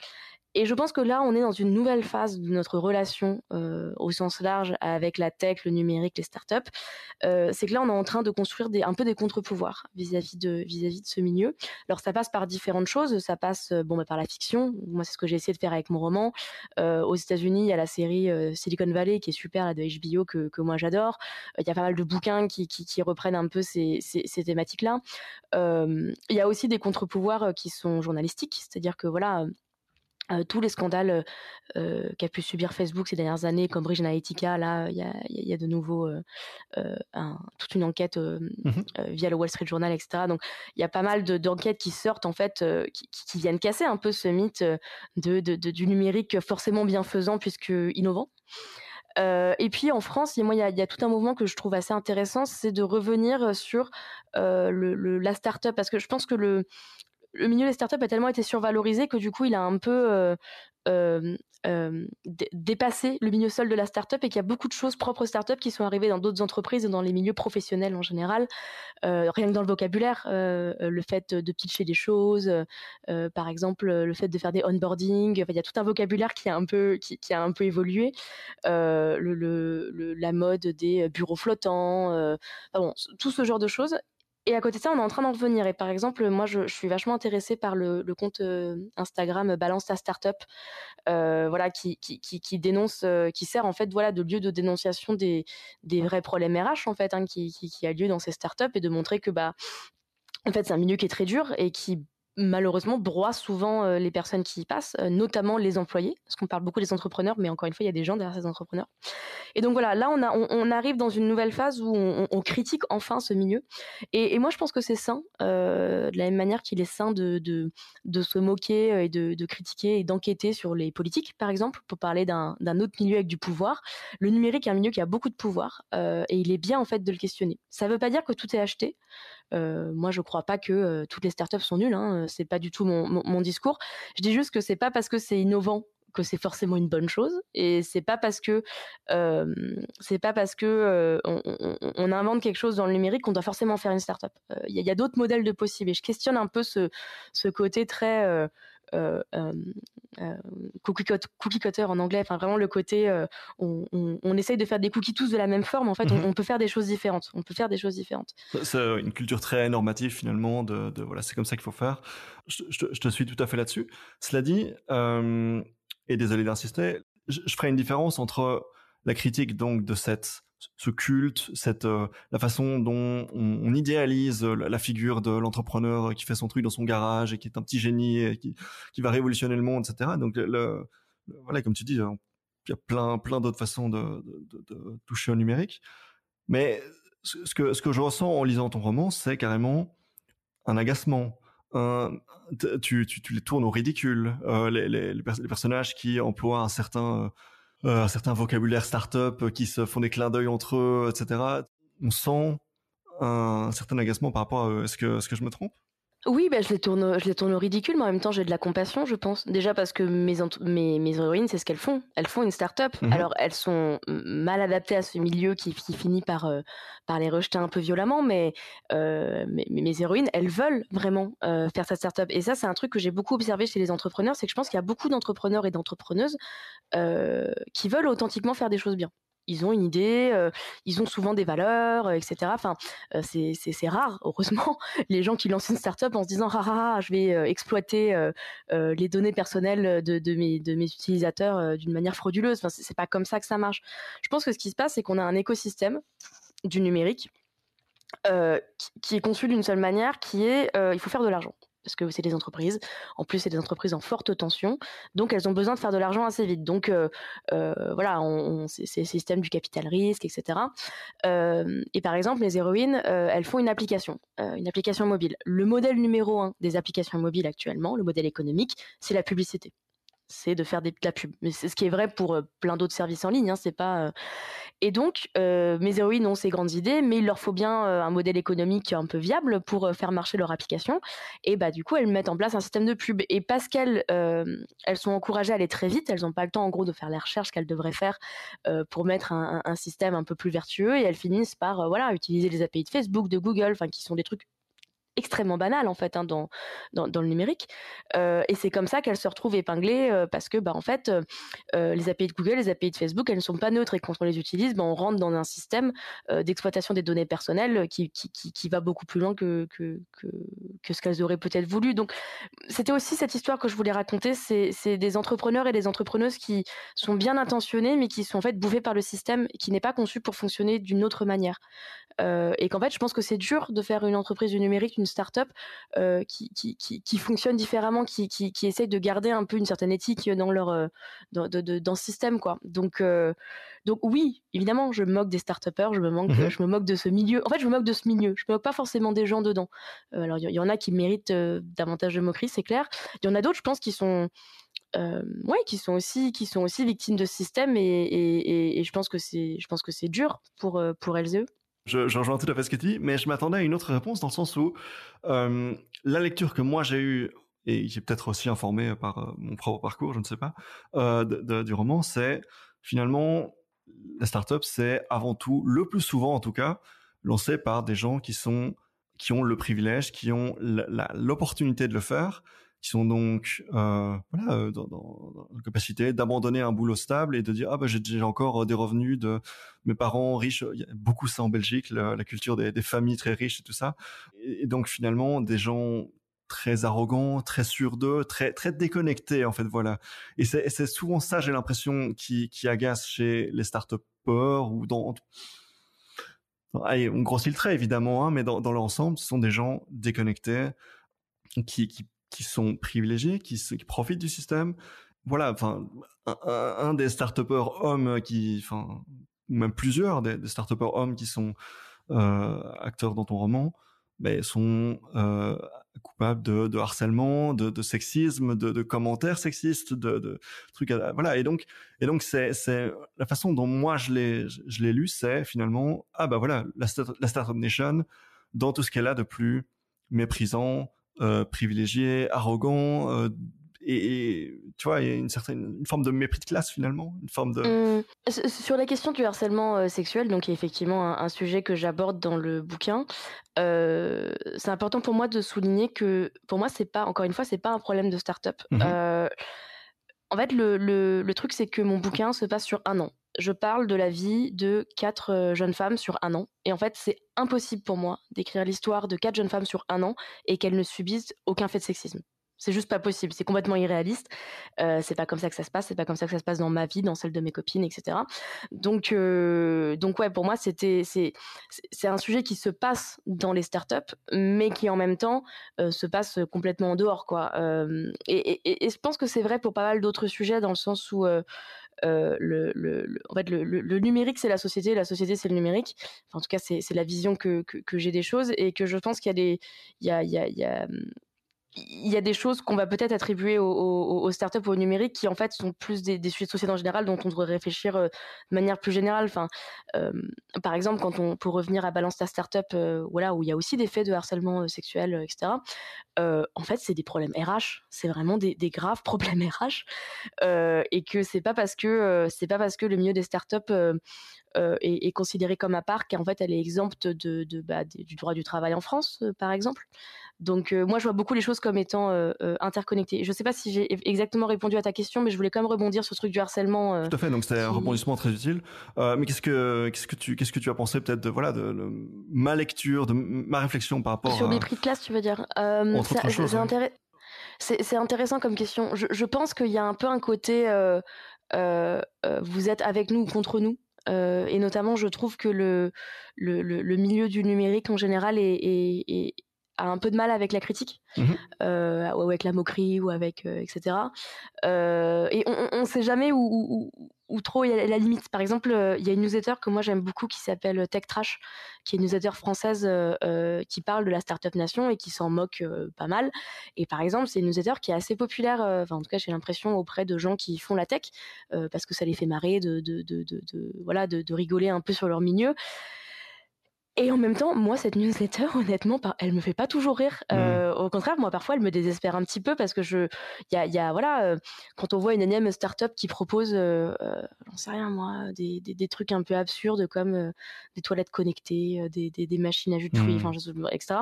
Et je pense que là, on est dans une nouvelle phase de notre relation euh, au sens large avec la tech, le numérique, les startups. Euh, c'est que là, on est en train de construire un peu des contre-pouvoirs vis-à-vis de, vis-à-vis de ce milieu. Alors, ça passe par différentes choses. Ça passe euh, bon, bah, par la fiction. Moi, c'est ce que j'ai essayé de faire avec mon roman. Aux États-Unis, il y a la série Silicon Valley qui est super, là, de HBO, que, que moi j'adore. Il y a pas mal de bouquins qui, qui, reprennent un peu ces, ces thématiques-là. il y a aussi des contre-pouvoirs qui sont journalistiques, c'est-à-dire que voilà euh, tous les scandales euh, qu'a pu subir Facebook ces dernières années, comme Bridge Analytica, là, il y a, y a, de nouveau euh, un, toute une enquête mmh via le Wall Street Journal, etc. Donc, il y a pas mal d'enquêtes qui sortent, en fait, qui, qui, viennent casser un peu ce mythe de, de, de, du numérique forcément bienfaisant puisque innovant. et puis en France, moi, il y a, y a, tout un mouvement que je trouve assez intéressant, c'est de revenir sur le, le, la start-up, parce que je pense que le, le milieu des startups a tellement été survalorisé que du coup, il a un peu euh, euh, euh, dépassé le milieu seul de la startup et qu'il y a beaucoup de choses propres aux startups qui sont arrivées dans d'autres entreprises et dans les milieux professionnels en général. rien que dans le vocabulaire, le fait de pitcher des choses, par exemple, le fait de faire des onboarding, il y a tout un vocabulaire qui a un peu, qui, a un peu évolué. La mode des bureaux flottants, tout ce genre de choses. Et à côté de ça, on est en train d'en revenir. Et par exemple, moi, je, je suis vachement intéressée par le, le compte euh, Instagram Balance ta startup, euh, voilà, qui, qui, qui, qui dénonce, euh, qui sert en fait, voilà, de lieu de dénonciation des, des vrais problèmes RH en fait, hein, qui, qui, qui a lieu dans ces startups et de montrer que bah, en fait, c'est un milieu qui est très dur et qui malheureusement broie souvent euh, les personnes qui y passent, euh, notamment les employés, parce qu'on parle beaucoup des entrepreneurs, mais encore une fois, il y a des gens derrière ces entrepreneurs. Et donc voilà, là, on, arrive dans une nouvelle phase où on, critique enfin ce milieu. Et, et moi, je pense que c'est sain, euh, de la même manière qu'il est sain de, de, de, se moquer et de, de critiquer et d'enquêter sur les politiques, par exemple, pour parler d'un autre milieu avec du pouvoir. Le numérique est un milieu qui a beaucoup de pouvoir, et il est bien en fait de le questionner. Ça ne veut pas dire que tout est acheté. Moi, je crois pas que toutes les startups sont nulles. Hein, c'est pas du tout mon, mon, discours. Je dis juste que c'est pas parce que c'est innovant que c'est forcément une bonne chose et c'est pas parce que euh, c'est pas parce que on, on, on, invente quelque chose dans le numérique qu'on doit forcément faire une startup. Il y a, a d'autres modèles de possibles et je questionne un peu ce, ce côté très euh, euh, euh, cookie, cutter en anglais, enfin vraiment le côté on, on, essaye de faire des cookies tous de la même forme, en fait on, mhm. peut faire des choses différentes, on peut faire des choses différentes. C'est une culture très normative finalement, de, voilà c'est comme ça qu'il faut faire. Je, te suis tout à fait là-dessus. Cela dit, et désolé d'insister, je, ferai une différence entre la critique donc de cette ce culte, cette la façon dont on, idéalise la, figure de l'entrepreneur qui fait son truc dans son garage et qui est un petit génie et qui, qui va révolutionner le monde, etc. Donc le, voilà, comme tu dis, il y a plein plein d'autres façons de, de, de, toucher au numérique. Mais ce que ce que je ressens en lisant ton roman, c'est carrément un agacement. Tu, tu, les tournes au ridicule. Euh, les, personnages qui emploient un certain euh, un certain vocabulaire start-up, qui se font des clins d'œil entre eux, etc. On sent un, certain agacement par rapport à que, est-ce que je me trompe? Oui, bah, je les tourne, je les tourne au ridicule, mais en même temps, j'ai de la compassion, je pense. Déjà parce que mes, mes, mes héroïnes, c'est ce qu'elles font. Elles font une start-up. Mhm. Alors, elles sont mal adaptées à ce milieu qui, finit par, euh, par les rejeter un peu violemment, mais, euh, mes, héroïnes, elles veulent vraiment euh, faire cette start-up. Et ça, c'est un truc que j'ai beaucoup observé chez les entrepreneurs, c'est que je pense qu'il y a beaucoup d'entrepreneurs et d'entrepreneuses qui veulent authentiquement faire des choses bien ils ont une idée, ils ont souvent des valeurs, etc. Enfin, c'est rare, heureusement, les gens qui lancent une startup en se disant ah, ah, ah je vais exploiter les données personnelles de, mes, utilisateurs d'une manière frauduleuse. Enfin, c'est pas comme ça que ça marche. Je pense que ce qui se passe, c'est qu'on a un écosystème du numérique qui, est conçu d'une seule manière, qui est il faut faire de l'argent parce que c'est des entreprises. En plus, c'est des entreprises en forte tension, donc elles ont besoin de faire de l'argent assez vite. Donc euh, euh, voilà, on, c'est le système du capital risque, etc. Euh, et par exemple, les héroïnes, elles font une application, une application mobile. Le modèle numéro un des applications mobiles actuellement, le modèle économique, c'est la publicité c'est de faire des, de la pub. Mais c'est ce qui est vrai pour euh, plein d'autres services en ligne. Hein, c'est pas. Euh. Et donc, euh, mes héroïnes ont ces grandes idées, mais il leur faut bien un modèle économique un peu viable pour faire marcher leur application. Et bah du coup, elles mettent en place un système de pub. Et parce qu'elles elles sont encouragées à aller très vite, elles n'ont pas le temps en gros de faire les recherches qu'elles devraient faire pour mettre un, un, système un peu plus vertueux. Et elles finissent par voilà utiliser les API de Facebook, de Google, qui sont des trucs extrêmement banal en fait hein, dans, dans, le numérique et c'est comme ça qu'elles se retrouvent épinglées parce que bah en fait les API de Google les API de Facebook elles ne sont pas neutres et quand on les utilise bah, on rentre dans un système d'exploitation des données personnelles qui, qui, qui, qui, va beaucoup plus loin que, que, que, que ce qu'elles auraient peut-être voulu. Donc c'était aussi cette histoire que je voulais raconter c'est des entrepreneurs et des entrepreneuses qui sont bien intentionnés mais qui sont en fait bouffés par le système qui n'est pas conçu pour fonctionner d'une autre manière et qu'en fait je pense que c'est dur de faire une entreprise du numérique une start-up euh, qui, qui, qui, fonctionne différemment, qui, qui, qui, essaye de garder un peu une certaine éthique dans leur euh, dans, de, de, dans ce système quoi. Donc euh, donc oui, évidemment, je me moque des start-upers, je me moque mhm. je me moque de ce milieu. En fait, je me moque de ce milieu. Je me moque pas forcément des gens dedans. alors il y, en a qui méritent davantage de moquerie, c'est clair. Il y en a d'autres, je pense, qui sont ouais, qui sont aussi qui sont aussi victimes de ce système et, et, et je pense que c'est je pense que c'est dur pour pour elles et eux. Je, rejoins tout à fait ce que tu dis, mais je m'attendais à une autre réponse dans le sens où euh, la lecture que moi j'ai eue, et qui est peut-être aussi informée par euh, mon propre parcours, je ne sais pas, euh, du roman, c'est finalement la startup, c'est avant tout, le plus souvent en tout cas, lancé par des gens qui sont qui ont le privilège, qui ont l'opportunité de le faire, qui sont donc euh, voilà euh, dans, la capacité d'abandonner un boulot stable et de dire ah bah j'ai encore euh, des revenus de mes parents riches. Il y a beaucoup ça en Belgique la, culture des, familles très riches et tout ça. Et, donc finalement des gens très arrogants très sûrs d'eux très très déconnectés en fait voilà. Et c'est souvent ça j'ai l'impression qui agace chez les start ou dans Allez, on grossit le trait évidemment, hein, mais dans, dans l'ensemble, ce sont des gens déconnectés qui qui sont privilégiés, qui, profitent du système. Voilà, enfin, un, des start hommes qui, enfin, même plusieurs des, des start hommes qui sont euh, acteurs dans ton roman, ben, sont euh, coupables de, harcèlement, de, sexisme, de, commentaires sexistes, de, trucs, voilà. Et donc, et donc c'est, la façon dont moi je l'ai, je l'ai lu, c'est finalement, ah bah voilà, la, la startup nation dans tout ce qu'elle a de plus méprisant, euh, privilégié, arrogant, euh, et, tu vois, il y a une certaine une forme de mépris de classe finalement, une forme de. Mmh. Sur la question du harcèlement euh, sexuel, donc qui est effectivement un, sujet que j'aborde dans le bouquin, c'est important pour moi de souligner que pour moi c'est pas encore une fois c'est pas un problème de start-up. Mmh en fait, le, truc c'est que mon bouquin se passe sur un an je parle de la vie de quatre euh, jeunes femmes sur un an. Et en fait, c'est impossible pour moi d'écrire l'histoire de quatre jeunes femmes sur un an et qu'elles ne subissent aucun fait de sexisme. C'est juste pas possible. C'est complètement irréaliste. Euh, c'est pas comme ça que ça se passe. C'est pas comme ça que ça se passe dans ma vie, dans celle de mes copines, etc. Donc, euh, donc ouais, pour moi, c'était c'est c'est un sujet qui se passe dans les startups, mais qui en même temps euh, se passe complètement en dehors, quoi. Euh, et, je pense que c'est vrai pour pas mal d'autres sujets, dans le sens où euh, le, en fait, le, numérique, c'est la société, la société, c'est le numérique. En tout cas, c'est la vision que, j'ai des choses et que je pense qu'il y a des, il y a, il y a, a il y a des choses qu'on va peut-être attribuer aux, startups ou au numérique qui en fait sont plus des, sujets de société en général dont on devrait réfléchir euh, de manière plus générale. Enfin, euh, par exemple, quand on pour revenir à Balance ta startup, euh, voilà où il y a aussi des faits de harcèlement sexuel, etc. En fait, c'est des problèmes RH. C'est vraiment des, des, graves problèmes RH et que c'est pas parce que c'est pas parce que le milieu des startups euh, est, est, considérée comme à part, qu'en fait elle est exempte de, de, bah, du droit du travail en France, euh, par exemple. Donc euh, moi je vois beaucoup les choses comme étant euh, euh, interconnectées. Je ne sais pas si j'ai exactement répondu à ta question, mais je voulais quand même rebondir sur ce truc du harcèlement. Tout à fait, donc c'était qui... un rebondissement très utile. mais qu'est-ce que qu'est-ce que tu qu'est-ce que tu as pensé peut-être de voilà de, de, ma lecture, de ma réflexion par rapport sur à... mes prix de classe, tu veux dire C'est intéressant. C'est intéressant comme question. Je, je pense qu'il y a un peu un côté euh, euh, vous êtes avec nous ou contre nous. Euh, et notamment, je trouve que le, le, le, milieu du numérique en général est, a un peu de mal avec la critique, mmh. euh, ou avec la moquerie, ou avec euh, etc. Euh, et on ne sait jamais où, où, où trop il y a la limite. Par exemple, il y a une newsletter que moi j'aime beaucoup qui s'appelle Tech Trash, qui est une newsletter française qui parle de la startup nation et qui s'en moque pas mal. Et par exemple, c'est une newsletter qui est assez populaire, enfin en tout cas j'ai l'impression auprès de gens qui font la tech, parce que ça les fait marrer de, de, de, de voilà de, de rigoler un peu sur leur milieu. Et en même temps, moi, cette newsletter, honnêtement, elle me fait pas toujours rire. Mmh. Euh, au contraire, moi, parfois, elle me désespère un petit peu parce que je, il y a, y a, voilà, euh, quand on voit une énième startup qui propose, euh, euh, j'en sais rien moi, des, des, des, trucs un peu absurdes comme des toilettes connectées, des, des, des machines à jus de fruits, enfin, mmh. etc.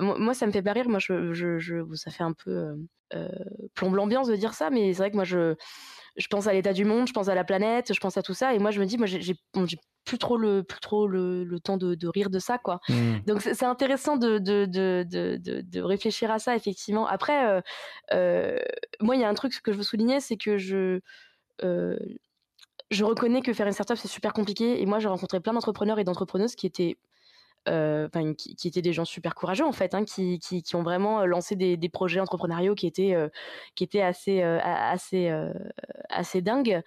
moi, ça me fait pas rire. Moi, je, je, je ça fait un peu plombe l'ambiance de dire ça, mais c'est vrai que moi, je je pense à l'état du monde, je pense à la planète, je pense à tout ça, et moi je me dis, moi j'ai plus trop le plus trop le, le temps de, de, rire de ça quoi. Mmh. Donc c'est intéressant de, de, de, de, de, réfléchir à ça effectivement. Après, euh, euh, moi il y a un truc que je veux souligner, c'est que je euh, je reconnais que faire une startup c'est super compliqué, et moi j'ai rencontré plein d'entrepreneurs et d'entrepreneuses qui étaient euh, qui, étaient des gens super courageux en fait, hein, qui, qui, ont vraiment lancé des, projets entrepreneuriaux qui étaient, euh, qui étaient assez, euh, assez, euh, assez dingues.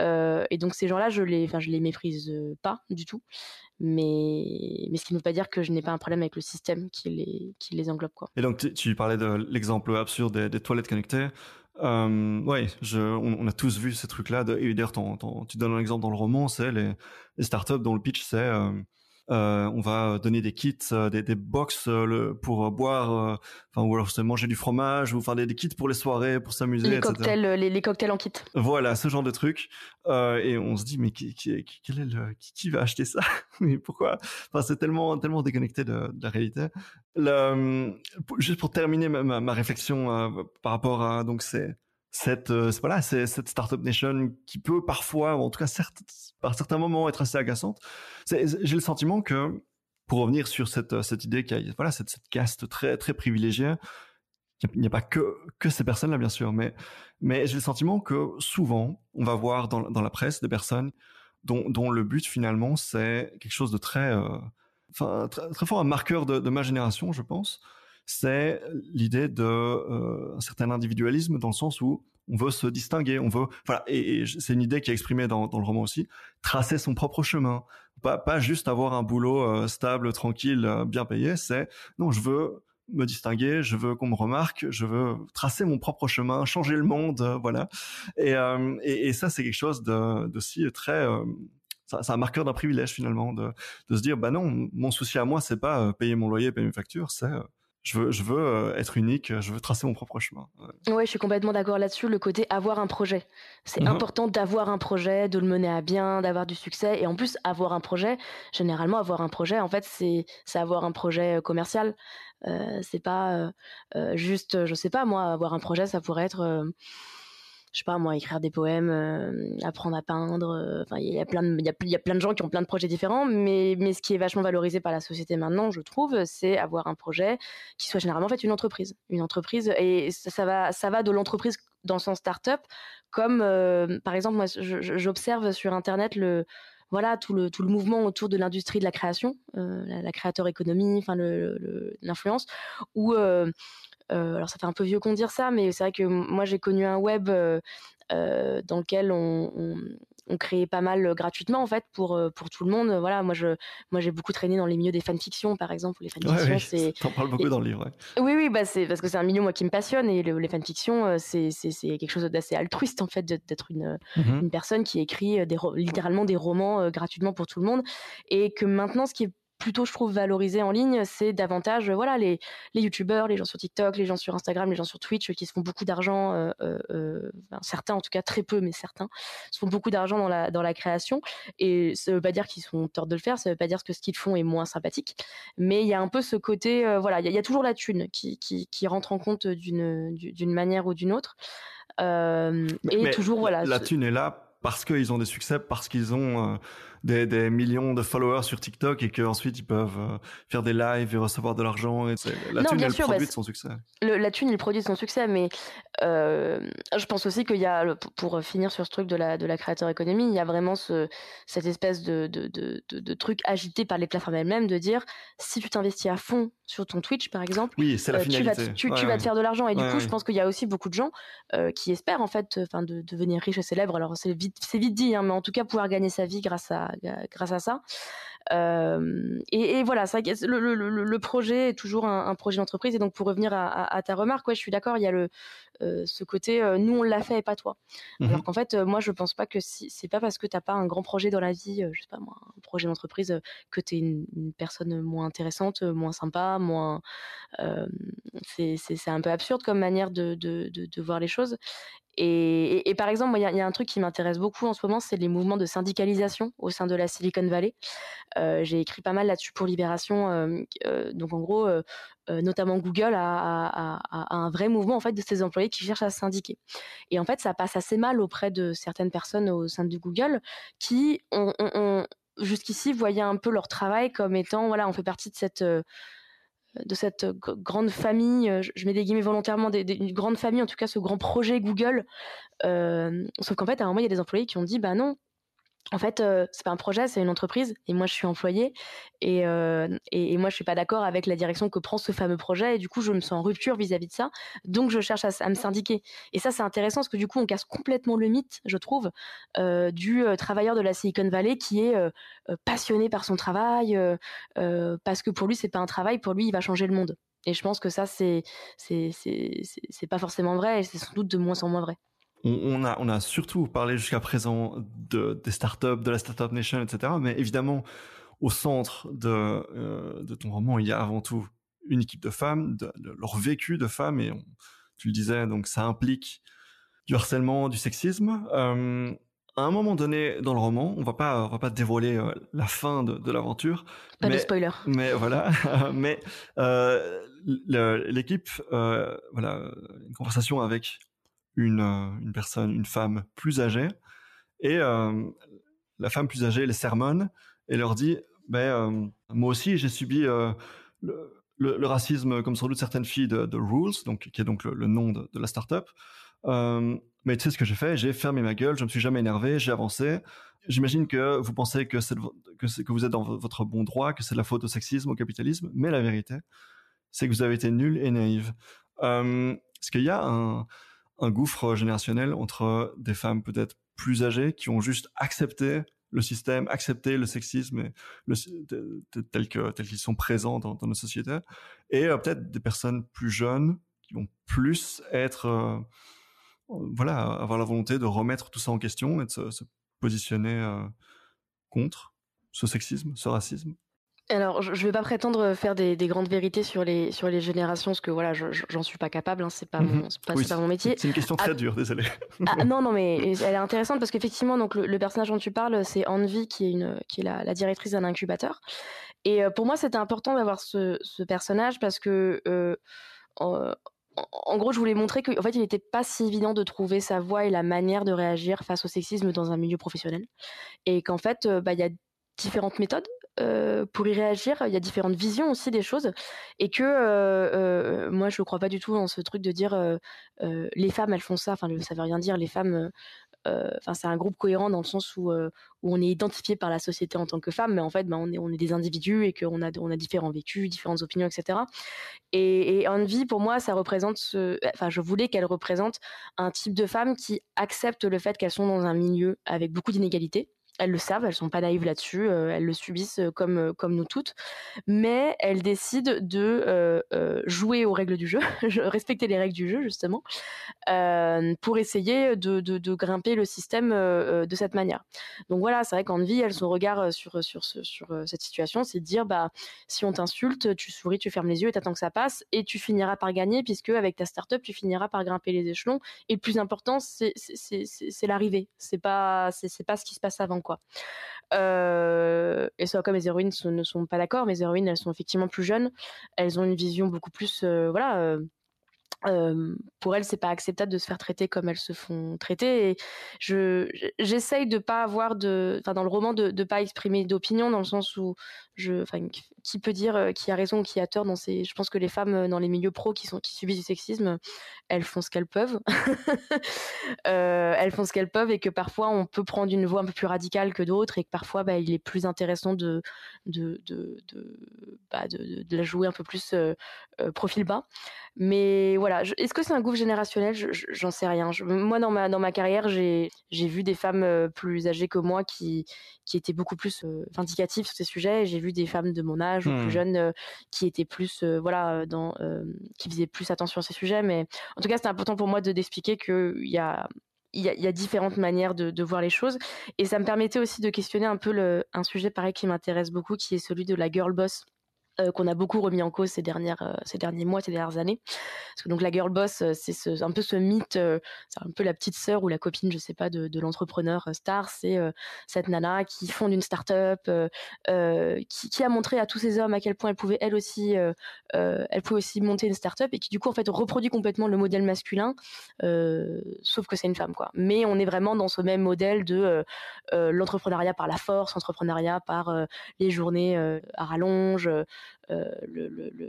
Euh, et donc ces gens-là, je les, je les méprise pas du tout. Mais, mais ce qui ne veut pas dire que je n'ai pas un problème avec le système qui les, qui les englobe. Quoi. Et donc tu, parlais de l'exemple absurde des, toilettes connectées. Euh, ouais, je, on, a tous vu ces trucs-là. Et d'ailleurs, tu donnes un exemple dans le roman, c'est les, les startups dont le pitch c'est euh, euh, on va donner des kits, euh, des, des box euh, pour boire, enfin ou alors se manger du fromage, ou faire des, des, kits pour les soirées, pour s'amuser. Les cocktails, les, les, cocktails en kit. Voilà, ce genre de trucs. et on se dit mais qui, qui, quel est le, qui, qui va acheter ça? Mais pourquoi? Enfin c'est tellement tellement déconnecté de, de la réalité. Le, juste pour terminer ma, ma, ma réflexion par rapport à donc c'est cette euh, voilà cette startup nation qui peut parfois en tout cas certes, par certains moments être assez agaçante. J'ai le sentiment que pour revenir sur cette cette idée qu'il y a voilà cette, cette caste très très privilégiée il n'y a pas que que ces personnes là bien sûr mais mais j'ai le sentiment que souvent on va voir dans, dans la presse des personnes dont, dont le but finalement c'est quelque chose de très euh, enfin très, fort un marqueur de ma génération je pense c'est l'idée de euh, certain individualisme dans le sens où on veut se distinguer, on veut, voilà, et, c'est une idée qui est exprimée dans, dans, le roman aussi, tracer son propre chemin, pas, pas juste avoir un boulot euh, stable, tranquille, euh, bien payé, c'est non, je veux me distinguer, je veux qu'on me remarque, je veux tracer mon propre chemin, changer le monde, voilà, et, et, ça c'est quelque chose d'aussi très c'est un marqueur d'un privilège finalement de, de se dire bah non mon souci à moi c'est pas payer mon loyer payer mes factures c'est je veux, je veux euh, être unique, je veux tracer mon propre chemin. Ouais, ouais je suis complètement d'accord là-dessus. Le côté avoir un projet. C'est mmh. important d'avoir un projet, de le mener à bien, d'avoir du succès. Et en plus, avoir un projet, généralement, avoir un projet, en fait, c'est avoir un projet euh, commercial. Euh, c'est pas euh, juste, je sais pas, moi, avoir un projet, ça pourrait être. Euh, je sais pas moi, écrire des poèmes, apprendre à peindre. Enfin, il y a plein de, il y a, plein de gens qui ont plein de projets différents, mais, mais ce qui est vachement valorisé par la société maintenant, je trouve, c'est avoir un projet qui soit généralement en fait une entreprise, une entreprise, et ça, va, ça va de l'entreprise dans son start-up, comme par exemple moi, j'observe sur internet le voilà tout le tout le mouvement autour de l'industrie de la création, euh, la, créateur économie, enfin l'influence, où euh, euh, alors ça fait un peu vieux qu'on dire ça, mais c'est vrai que moi j'ai connu un web euh, euh, dans lequel on, on, on, créait pas mal gratuitement en fait pour pour tout le monde. Voilà, moi je moi j'ai beaucoup traîné dans les milieux des fanfictions par exemple. Les fanfictions, ouais, c'est t'en parles beaucoup dans le livre. Ouais. Oui oui bah c'est parce que c'est un milieu moi qui me passionne et le, les fanfictions c'est c'est c'est quelque chose d'assez altruiste en fait d'être une mmh une personne qui écrit des littéralement des romans gratuitement pour tout le monde et que maintenant ce qui est plutôt, je trouve, valorisé en ligne, c'est davantage, euh, voilà, les, les youtubeurs, les gens sur TikTok, les gens sur Instagram, les gens sur Twitch, qui se font beaucoup d'argent, euh, euh, euh certains en tout cas, très peu, mais certains, se font beaucoup d'argent dans la, dans la création. Et ça veut pas dire qu'ils sont tort de le faire, ça veut pas dire que ce qu'ils font est moins sympathique. Mais il y a un peu ce côté, euh, voilà, il y, y, a toujours la thune qui, qui, qui rentre en compte d'une, d'une manière ou d'une autre. Euh, et mais toujours, voilà. La thune est là parce qu'ils ont des succès, parce qu'ils ont des, des, millions de followers sur TikTok et qu'ensuite ils peuvent euh, faire des lives et recevoir de l'argent. Et la non, thune est sûr, produit bah, de son succès. Le, la thune le produit de son succès, mais euh, je pense aussi qu'il y a, pour finir sur ce truc de la, de la créateur économie, il y a vraiment ce, cette espèce de, de, de, truc agité par les plateformes elles-mêmes de dire si tu t'investis à fond sur ton Twitch par exemple, oui, c'est la euh, tu vas, te, tu, ouais, tu ouais. vas te faire de l'argent. Et du coup, je pense qu'il y a aussi beaucoup de gens euh, qui espèrent en fait, enfin, de, devenir riches et célèbres. Alors c'est vite, c'est vite dit, hein, mais en tout cas pouvoir gagner sa vie grâce à, grâce à ça. Euh, et, et, voilà, ça, le, le, le, le, projet est toujours un, un projet d'entreprise. Et donc, pour revenir à, à, à, ta remarque, ouais, je suis d'accord. Il y a le, euh, ce côté, euh, nous on l'a fait et pas toi. Mmh. Alors qu'en fait, moi, je pense pas que si, c'est pas parce que t'as pas un grand projet dans la vie, je sais pas moi, un projet d'entreprise, que t'es une, une personne moins intéressante, moins sympa, moins. c'est un peu absurde comme manière de, de, de, de voir les choses. Et, par exemple, il y, a un truc qui m'intéresse beaucoup en ce moment, c'est les mouvements de syndicalisation au sein de la Silicon Valley. Euh, J'ai écrit pas mal là-dessus pour Libération. Euh, euh, donc en gros, notamment Google a, un vrai mouvement en fait de ses employés qui cherchent à syndiquer. Et en fait, ça passe assez mal auprès de certaines personnes au sein de Google qui ont jusqu'ici voyaient un peu leur travail comme étant voilà, on fait partie de cette de cette grande famille, je mets des guillemets volontairement, des, une grande famille, en tout cas ce grand projet Google. Euh, sauf qu'en fait, à un moment, il y a des employés qui ont dit, bah non, en fait, euh, c'est pas un projet, c'est une entreprise, et moi je suis employé, et, euh, et, et, moi je suis pas d'accord avec la direction que prend ce fameux projet, et du coup je me sens en rupture vis-à-vis -vis de ça, donc je cherche à, me syndiquer. Et ça c'est intéressant parce que du coup on casse complètement le mythe, je trouve, euh, du travailleur de la Silicon Valley qui est passionné par son travail, parce que pour lui c'est pas un travail, pour lui il va changer le monde. Et je pense que ça c'est c'est pas forcément vrai, et c'est sans doute de moins en moins vrai on, a, on a surtout parlé jusqu'à présent de, des startups, de la Startup Nation, etc. Mais évidemment, au centre de, euh, de ton roman, il y a avant tout une équipe de femmes, de, de leur vécu de femmes, et on, tu le disais, donc ça implique du harcèlement, du sexisme. Euh, à un moment donné dans le roman, on va pas, on va pas dévoiler euh, la fin de, de l'aventure. Pas mais, de spoiler. Mais voilà, mais l'équipe, voilà, une conversation avec une, une personne, une femme plus âgée, et euh, la femme plus âgée les sermonne et leur dit ben, euh, Moi aussi, j'ai subi euh, le, racisme, comme sans doute certaines filles de, Rules, donc, qui est donc le, nom de, la startup. Euh, mais tu sais ce que j'ai fait? J'ai fermé ma gueule, je me suis jamais énervé, j'ai avancé. J'imagine que vous pensez que, que, vous êtes dans votre bon droit, que c'est de la faute au sexisme, au capitalisme, mais la vérité, c'est que vous avez été nul et naïve. Euh, Est-ce qu'il y a un, un gouffre générationnel entre des femmes peut-être plus âgées qui ont juste accepté le système, accepté le sexisme tel que tel qu'ils sont présents dans, dans nos sociétés, et euh, peut-être des personnes plus jeunes qui vont plus être euh, voilà avoir la volonté de remettre tout ça en question et de se, positionner euh, contre ce sexisme, ce racisme. Alors, je ne vais pas prétendre faire des, des, grandes vérités sur les, sur les générations, parce que voilà, j'en suis pas capable, hein, c'est pas, mon, pas, oui, pas mon métier. C'est une question très ah, dure, désolé. ah, non, non, mais elle est intéressante parce qu'effectivement, donc le, le, personnage dont tu parles, c'est Envy, qui est, une, qui est la, la directrice d'un incubateur. Et euh, pour moi, c'était important d'avoir ce, ce, personnage parce que euh, euh, en gros, je voulais montrer qu'en fait, il n'était pas si évident de trouver sa voie et la manière de réagir face au sexisme dans un milieu professionnel. Et qu'en fait, bah, il y a différentes méthodes pour y réagir. Il y a différentes visions aussi des choses. Et que moi, je ne crois pas du tout dans ce truc de dire les femmes, elles font ça. Enfin, ça veut rien dire. Les femmes, enfin, c'est un groupe cohérent dans le sens où, on est identifié par la société en tant que femme, mais en fait, ben, on, est, des individus et qu'on a, on a différents vécus, différentes opinions, etc. Et, et Envy, pour moi, ça représente. Enfin, je voulais qu'elle représente un type de femme qui accepte le fait qu'elles sont dans un milieu avec beaucoup d'inégalités elles le savent, elles sont pas naïves là-dessus, euh, elles le subissent euh, comme euh, comme nous toutes, mais elles décident de jouer aux règles du jeu, respecter les règles du jeu justement, pour essayer de, de, grimper le système de cette manière. Donc voilà, c'est vrai qu'en vie, elles son regard sur sur sur cette situation, c'est de dire bah si on t'insulte, tu souris, tu fermes les yeux et t'attends que ça passe, et tu finiras par gagner puisque avec ta startup, tu finiras par grimper les échelons. Et le plus important, c'est l'arrivée, c'est pas pas ce qui se passe avant quoi. Euh, et soit comme mes héroïnes ne sont pas d'accord, mes héroïnes elles sont effectivement plus jeunes, elles ont une vision beaucoup plus euh, voilà euh, pour elles, c'est pas acceptable de se faire traiter comme elles se font traiter. Et je j'essaye de pas avoir de, enfin dans le roman de de pas exprimer d'opinion dans le sens où je, enfin qui peut dire qui a raison, qui a tort dans ces. Je pense que les femmes dans les milieux pro qui sont qui subissent du sexisme, elles font ce qu'elles peuvent. elles font ce qu'elles peuvent et que parfois on peut prendre une voie un peu plus radicale que d'autres et que parfois bah, il est plus intéressant de de de de, bah, de, de la jouer un peu plus profil bas. Mais voilà est-ce que c'est un gouffre générationnel? J'en sais rien. moi, dans ma, dans ma carrière, j'ai vu des femmes plus âgées que moi qui, qui étaient beaucoup plus vindicatives sur ces sujets. J'ai vu des femmes de mon âge ou plus mmh. jeunes euh, qui étaient plus, voilà, dans, qui faisaient plus attention à ces sujets. Mais en tout cas, c'est important pour moi de d'expliquer qu'il y a il y, a, il y, a, différentes manières de, de, voir les choses et ça me permettait aussi de questionner un peu le, un sujet pareil qui m'intéresse beaucoup qui est celui de la girl boss euh, qu'on a beaucoup remis en cause ces dernières euh, ces derniers mois ces dernières années. Parce que donc la girl boss euh, c'est ce, un peu ce mythe c'est un peu la petite sœur ou la copine je sais pas de, l'entrepreneur star c'est cette nana qui fonde une start-up qui, qui, a montré à tous ces hommes à quel point elle pouvait elle aussi elle pouvait aussi monter une start-up et qui du coup en fait reproduit complètement le modèle masculin sauf que c'est une femme quoi. Mais on est vraiment dans ce même modèle de l'entrepreneuriat par la force entrepreneuriat par les journées à rallonge euh,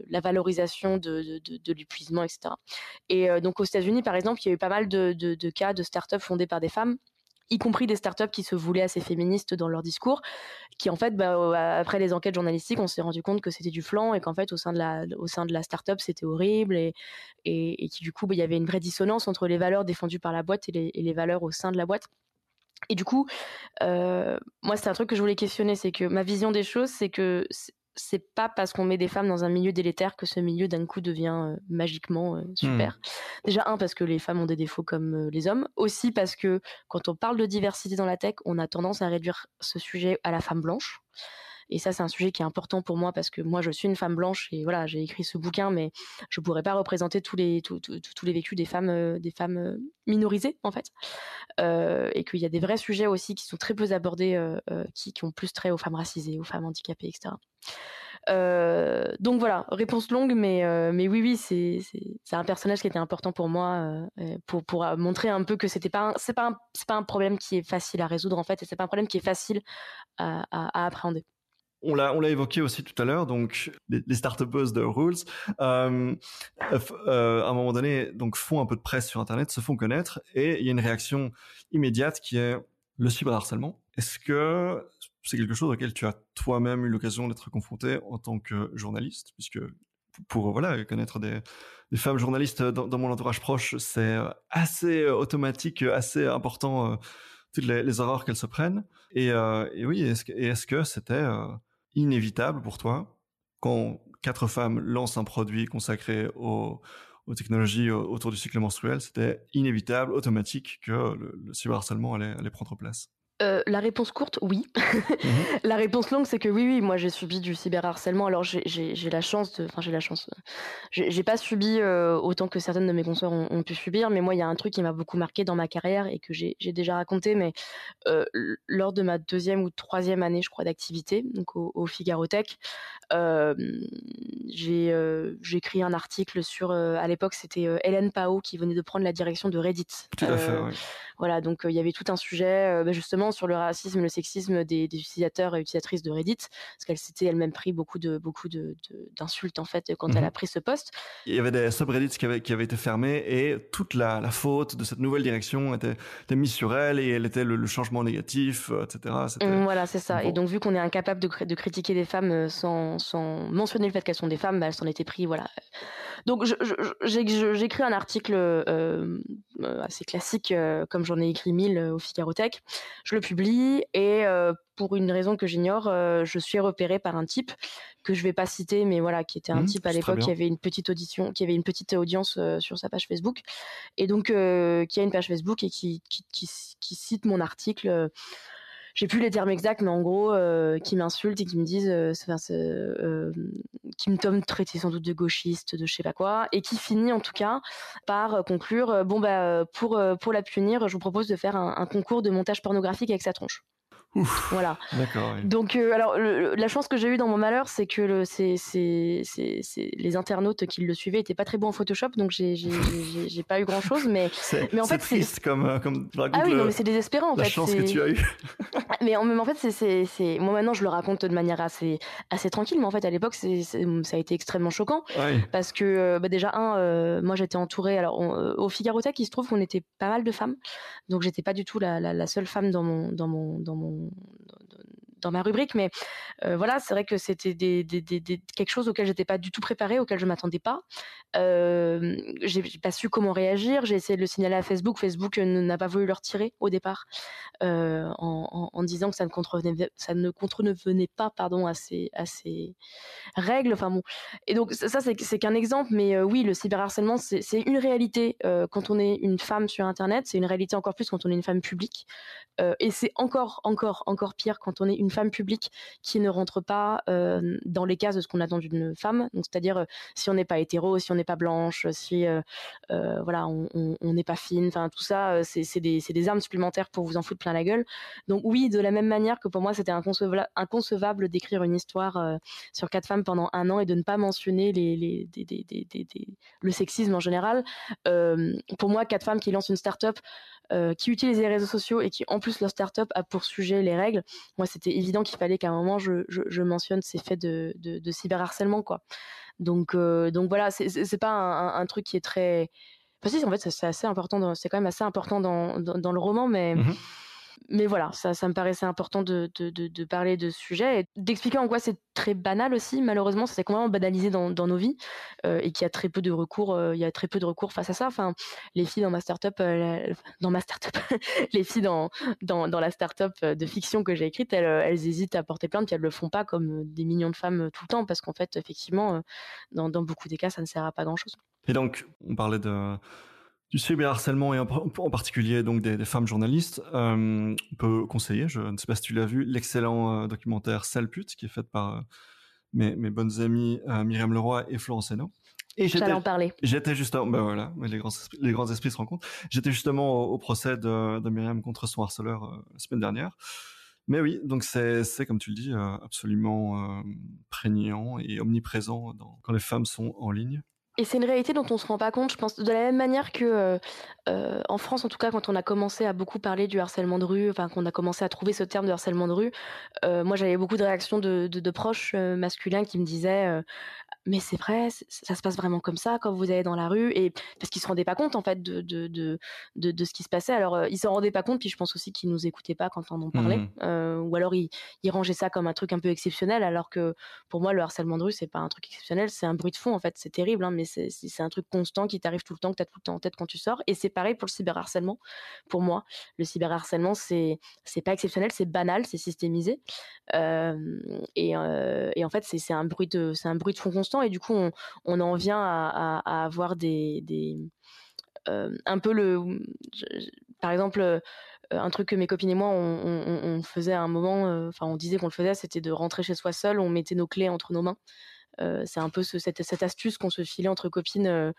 la valorisation de, l'épuisement, etc. Et euh, donc aux États-Unis, par exemple, il y a eu pas mal de, cas de startups fondées par des femmes y compris des startups qui se voulaient assez féministes dans leur discours, qui en fait, bah, après les enquêtes journalistiques, on s'est rendu compte que c'était du flanc et qu'en fait, au sein de la, au sein startup, c'était horrible et, et, qui du coup, bah, il y avait une vraie dissonance entre les valeurs défendues par la boîte et les, et les valeurs au sein de la boîte. Et du coup, euh, moi, c'est un truc que je voulais questionner, c'est que ma vision des choses, c'est que c'est pas parce qu'on met des femmes dans un milieu délétère que ce milieu d'un coup devient euh, magiquement euh, super. Hmm. Déjà un parce que les femmes ont des défauts comme euh, les hommes, aussi parce que quand on parle de diversité dans la tech, on a tendance à réduire ce sujet à la femme blanche. Et ça, c'est un sujet qui est important pour moi parce que moi, je suis une femme blanche et voilà, j'ai écrit ce bouquin, mais je pourrais pas représenter tous les tous, les vécus des femmes des femmes minorisées en fait, et qu'il y a des vrais sujets aussi qui sont très peu abordés, qui, qui ont plus trait aux femmes racisées, aux femmes handicapées, etc. Euh, donc voilà, réponse longue, mais, euh, mais oui, oui, c'est, c'est, un personnage qui était important pour moi euh, pour, pour montrer un peu que c'était pas c'est pas, c'est pas un problème qui est facile à résoudre en fait, et c'est pas un problème qui est facile à, appréhender. On l'a, on l'a évoqué aussi tout à l'heure, donc les, les start de Rules, euh, à un moment donné, donc font un peu de presse sur Internet, se font connaître, et il y a une réaction immédiate qui est le cyberharcèlement. Est-ce que c'est quelque chose auquel tu as toi-même eu l'occasion d'être confronté en tant que journaliste, puisque pour voilà connaître des, femmes journalistes dans, mon entourage proche, c'est assez automatique, assez important euh, toutes les, les erreurs qu'elles se prennent. Et, euh, et oui, est-ce que, c'était euh, inévitable pour toi quand quatre femmes lancent un produit consacré aux, technologies autour du cycle menstruel, c'était inévitable, automatique que le, le cyberharcèlement allait prendre place Euh, la réponse courte, oui. Mhm. La réponse longue, c'est que oui, oui, moi j'ai subi du cyberharcèlement. Alors j'ai la chance de, enfin j'ai la chance, j'ai pas subi euh, autant que certaines de mes consoeurs ont, pu subir, mais moi il y a un truc qui m'a beaucoup marqué dans ma carrière et que j'ai déjà raconté, mais euh, lors de ma deuxième ou troisième année, je crois, d'activité, donc au, Figaro Tech, j'ai écrit un article sur, à l'époque c'était Hélène Pao qui venait de prendre la direction de Reddit. Tout à fait. Voilà, donc il y avait tout un sujet bah, sur le racisme, le sexisme des, utilisateurs et utilisatrices de Reddit, parce qu'elle s'était elle-même pris beaucoup de beaucoup d'insultes en fait quand elle a mmh pris ce poste. Il y avait des subreddits qui avaient, qui avaient été fermés et toute la, faute de cette nouvelle direction était, mise sur elle et elle était le, changement négatif, euh, etc. Mmh, voilà, c'est ça. Et donc vu qu'on est incapable de, de, critiquer des femmes sans, sans mentionner le fait qu'elles sont des femmes, bah, elles s'en étaient pris, voilà. Donc j'ai écrit un article euh, euh, assez classique, comme j'en ai écrit mille au Figaro Tech. Je le publie et pour une raison que j'ignore, je suis repérée par un type que je vais pas citer, mais voilà, qui était un mmh, type à l'époque qui avait une petite audition, qui avait une petite audience sur sa page Facebook, et donc qui a une page Facebook et qui, qui, qui cite mon article j'ai plus les termes exacts, mais en gros, euh, qui m'insultent et qui me disent, euh, euh, qui me tombe traiter sans doute de gauchiste, de je sais pas quoi, et qui finit en tout cas par conclure, bon bah pour pour la punir, je vous propose de faire un concours de montage pornographique avec sa tronche voilà. Donc, euh, alors, la chance que j'ai eue dans mon malheur, c'est que le, les internautes qui le suivaient étaient pas très bons en Photoshop, donc j'ai, pas eu grand chose. Mais, mais en fait, c'est triste comme, euh, comme Ah oui, non, mais c'est désespérant en la fait. La chance que tu as eue. mais en, en fait, c'est, moi maintenant, je le raconte de manière assez, assez tranquille, mais en fait, à l'époque, c'est, ça a été extrêmement choquant parce que euh, bah, déjà un, moi j'étais entourée. Alors, au Figaro Tech, il se trouve qu'on était pas mal de femmes, donc j'étais pas du tout la, la, la, seule femme dans mon, dans mon, dans mon on dans ma rubrique, mais euh, voilà, c'est vrai que c'était des, quelque chose auquel j'étais pas du tout préparée, auquel je m'attendais pas. Euh, j'ai pas su comment réagir. J'ai essayé de le signaler à Facebook. Facebook n'a pas voulu le retirer au départ, euh, en, disant que ça ne contrevenait, pas, pardon, à ces, à ces règles. Enfin bon. Et donc ça, c'est qu'un exemple, mais euh, oui, le cyberharcèlement, c'est une réalité quand on est une femme sur Internet. C'est une réalité encore plus quand on est une femme publique. et c'est encore, encore, encore pire quand on est une femme publique qui ne rentre pas dans les cases de ce qu'on attend d'une femme. Donc c'est-à-dire si on n'est pas hétéro, si on n'est pas blanche, si voilà on n'est pas fine, enfin tout ça, c'est des, armes supplémentaires pour vous en foutre plein la gueule. Donc oui, de la même manière que pour moi c'était inconcevable, d'écrire une histoire sur quatre femmes pendant un an et de ne pas mentionner le sexisme en général. pour moi, quatre femmes qui lancent une start-up euh, qui utilisent les réseaux sociaux et qui en plus leur startup a pour sujet les règles, moi c'était évident qu'il fallait qu'à un moment je, je, mentionne ces faits de, de, de cyberharcèlement quoi. Donc euh, donc voilà, c'est pas un, truc qui est très, enfin, si, en fait c'est assez important, c'est quand même assez important dans, dans, le roman, mais mmh mais voilà, ça, me paraissait important de, parler de ce sujet et d'expliquer en quoi c'est très banal aussi. Malheureusement, ça s'est complètement banalisé dans, nos vies euh, et qu'il y a très peu de recours. Euh, il y a très peu de recours face à ça. Enfin, les filles dans ma startup, euh, les filles dans, la startup de fiction que j'ai écrite, elles, elles hésitent à porter plainte puis elles le font pas comme des millions de femmes tout le temps parce qu'en fait, effectivement, dans, dans beaucoup des cas, ça ne sert à pas grand chose. Et donc, on parlait de du cyberharcèlement et en, particulier donc des, femmes journalistes, euh, on peut conseiller, je ne sais pas si tu l'as vu, l'excellent euh, documentaire Sale pute qui est fait par euh, mes, mes, bonnes amies Myriam Leroy et Florence Hénaud. Et j'allais en parler. J'étais justement, ben voilà, les grands, esprits, les grands esprits se rencontrent. J'étais justement au, procès de, de, Myriam contre son harceleur la semaine dernière. Mais oui, donc c'est, c'est comme tu le dis, absolument prégnant et omniprésent dans, quand les femmes sont en ligne. Et c'est une réalité dont on se rend pas compte, je pense, de la même manière que euh, euh, en France, en tout cas, quand on a commencé à beaucoup parler du harcèlement de rue, enfin qu'on a commencé à trouver ce terme de harcèlement de rue, euh, moi j'avais beaucoup de réactions de, de, de proches masculins qui me disaient mais c'est vrai, ça se passe vraiment comme ça quand vous allez dans la rue? et parce qu'ils se rendaient pas compte en fait de de de de, de ce qui se passait. Alors euh, ils s'en rendaient pas compte, puis je pense aussi qu'ils nous écoutaient pas quand on en parlait, mmh euh, ou alors ils, ils rangeaient ça comme un truc un peu exceptionnel, alors que pour moi le harcèlement de rue c'est pas un truc exceptionnel, c'est un bruit de fond en fait, c'est terrible, hein, mais c'est c'est un truc constant qui t'arrive tout le temps, que t'as tout le temps en tête quand tu sors. Et c'est pareil pour le cyberharcèlement. Pour moi, le cyberharcèlement c'est c'est pas exceptionnel, c'est banal, c'est systémisé, et, et en fait c'est c'est un bruit de c'est un bruit de fond constant. Et du coup on, en vient à, avoir des, euh, un peu le par exemple un truc que mes copines et moi, on, faisait à un moment, enfin, on disait qu'on le faisait, c'était de rentrer chez soi seul, on mettait nos clés entre nos mains c'est un peu cette, astuce qu'on se filait entre copines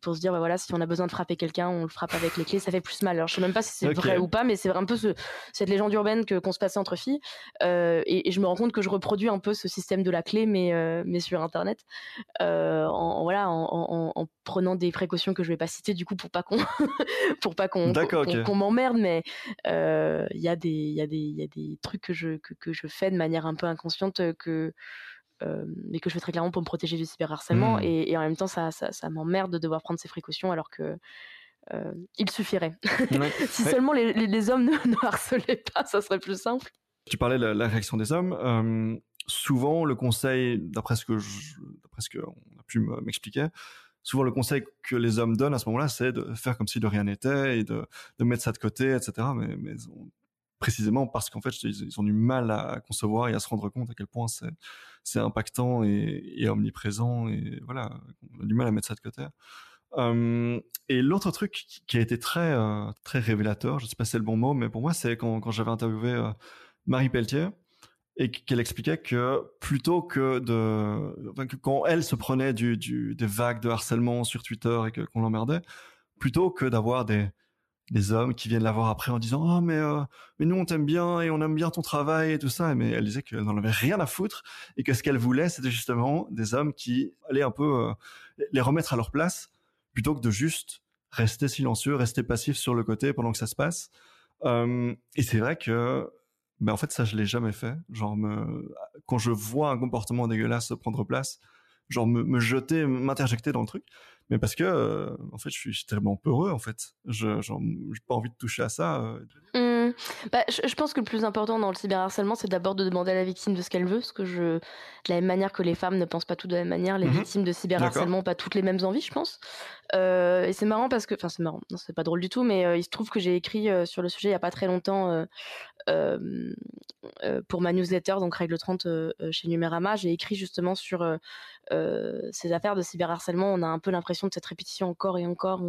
pour se dire bah voilà si on a besoin de frapper quelqu'un on le frappe avec les clés ça fait plus mal. Alors je sais même pas si c'est vrai ou pas mais c'est un peu cette légende urbaine que qu'on se passait entre filles et, je me rends compte que je reproduis un peu ce système de la clé mais mais sur internet en, voilà en, prenant des précautions que je vais pas citer du coup pour pas qu'on pour pas qu'on m'emmerde mais il y a des il y a des il y a des trucs que je que, que je fais de manière un peu inconsciente que mais que je fais très clairement pour me protéger du cyberharcèlement. Mmh. Et, et, en même temps, ça, ça, ça m'emmerde de devoir prendre ces précautions alors que euh, il suffirait. si seulement les, les, hommes ne, ne, harcelaient pas, ça serait plus simple. Tu parlais de la, réaction des hommes. Euh, souvent, le conseil, d'après ce que d'après ce qu'on a pu m'expliquer, souvent le conseil que les hommes donnent à ce moment-là, c'est de faire comme si de rien n'était et de, de, mettre ça de côté, etc. Mais, mais précisément parce qu'en fait ils, ont du mal à concevoir et à se rendre compte à quel point c'est c'est impactant et, omniprésent et voilà on a du mal à mettre ça de côté. Euh, et l'autre truc qui a été très euh, très révélateur je sais pas si c'est le bon mot mais pour moi c'est quand, j'avais interviewé euh, Marie Pelletier et qu'elle expliquait que plutôt que de quand elle se prenait des vagues de harcèlement sur Twitter et qu'on l'emmerdait plutôt que d'avoir des des hommes qui viennent la voir après en disant oh mais euh, mais nous on t'aime bien et on aime bien ton travail et tout ça. Mais elle disait qu'elle n'en avait rien à foutre et que ce qu'elle voulait c'était justement des hommes qui allaient un peu euh, les remettre à leur place plutôt que de juste rester silencieux rester passif sur le côté pendant que ça se passe. Et c'est vrai que ben en fait ça je l'ai jamais fait. Genre quand je vois un comportement dégueulasse prendre place genre me, me jeter m'interjecter dans le truc mais parce que euh, en fait je suis, tellement peureux en fait je j'ai pas envie de toucher à ça euh. mmh. bah, je, pense que le plus important dans le cyberharcèlement c'est d'abord de demander à la victime de ce qu'elle veut parce que je de la même manière que les femmes ne pensent pas tout de la même manière les mmh victimes de cyberharcèlement n'ont pas toutes les mêmes envies je pense euh, et c'est marrant parce que enfin c'est marrant non c'est pas drôle du tout mais il se trouve que j'ai écrit sur le sujet il y a pas très longtemps pour ma newsletter, donc Règle 30 chez Numérama, j'ai écrit justement sur ces affaires de cyberharcèlement. On a un peu l'impression de cette répétition encore et encore.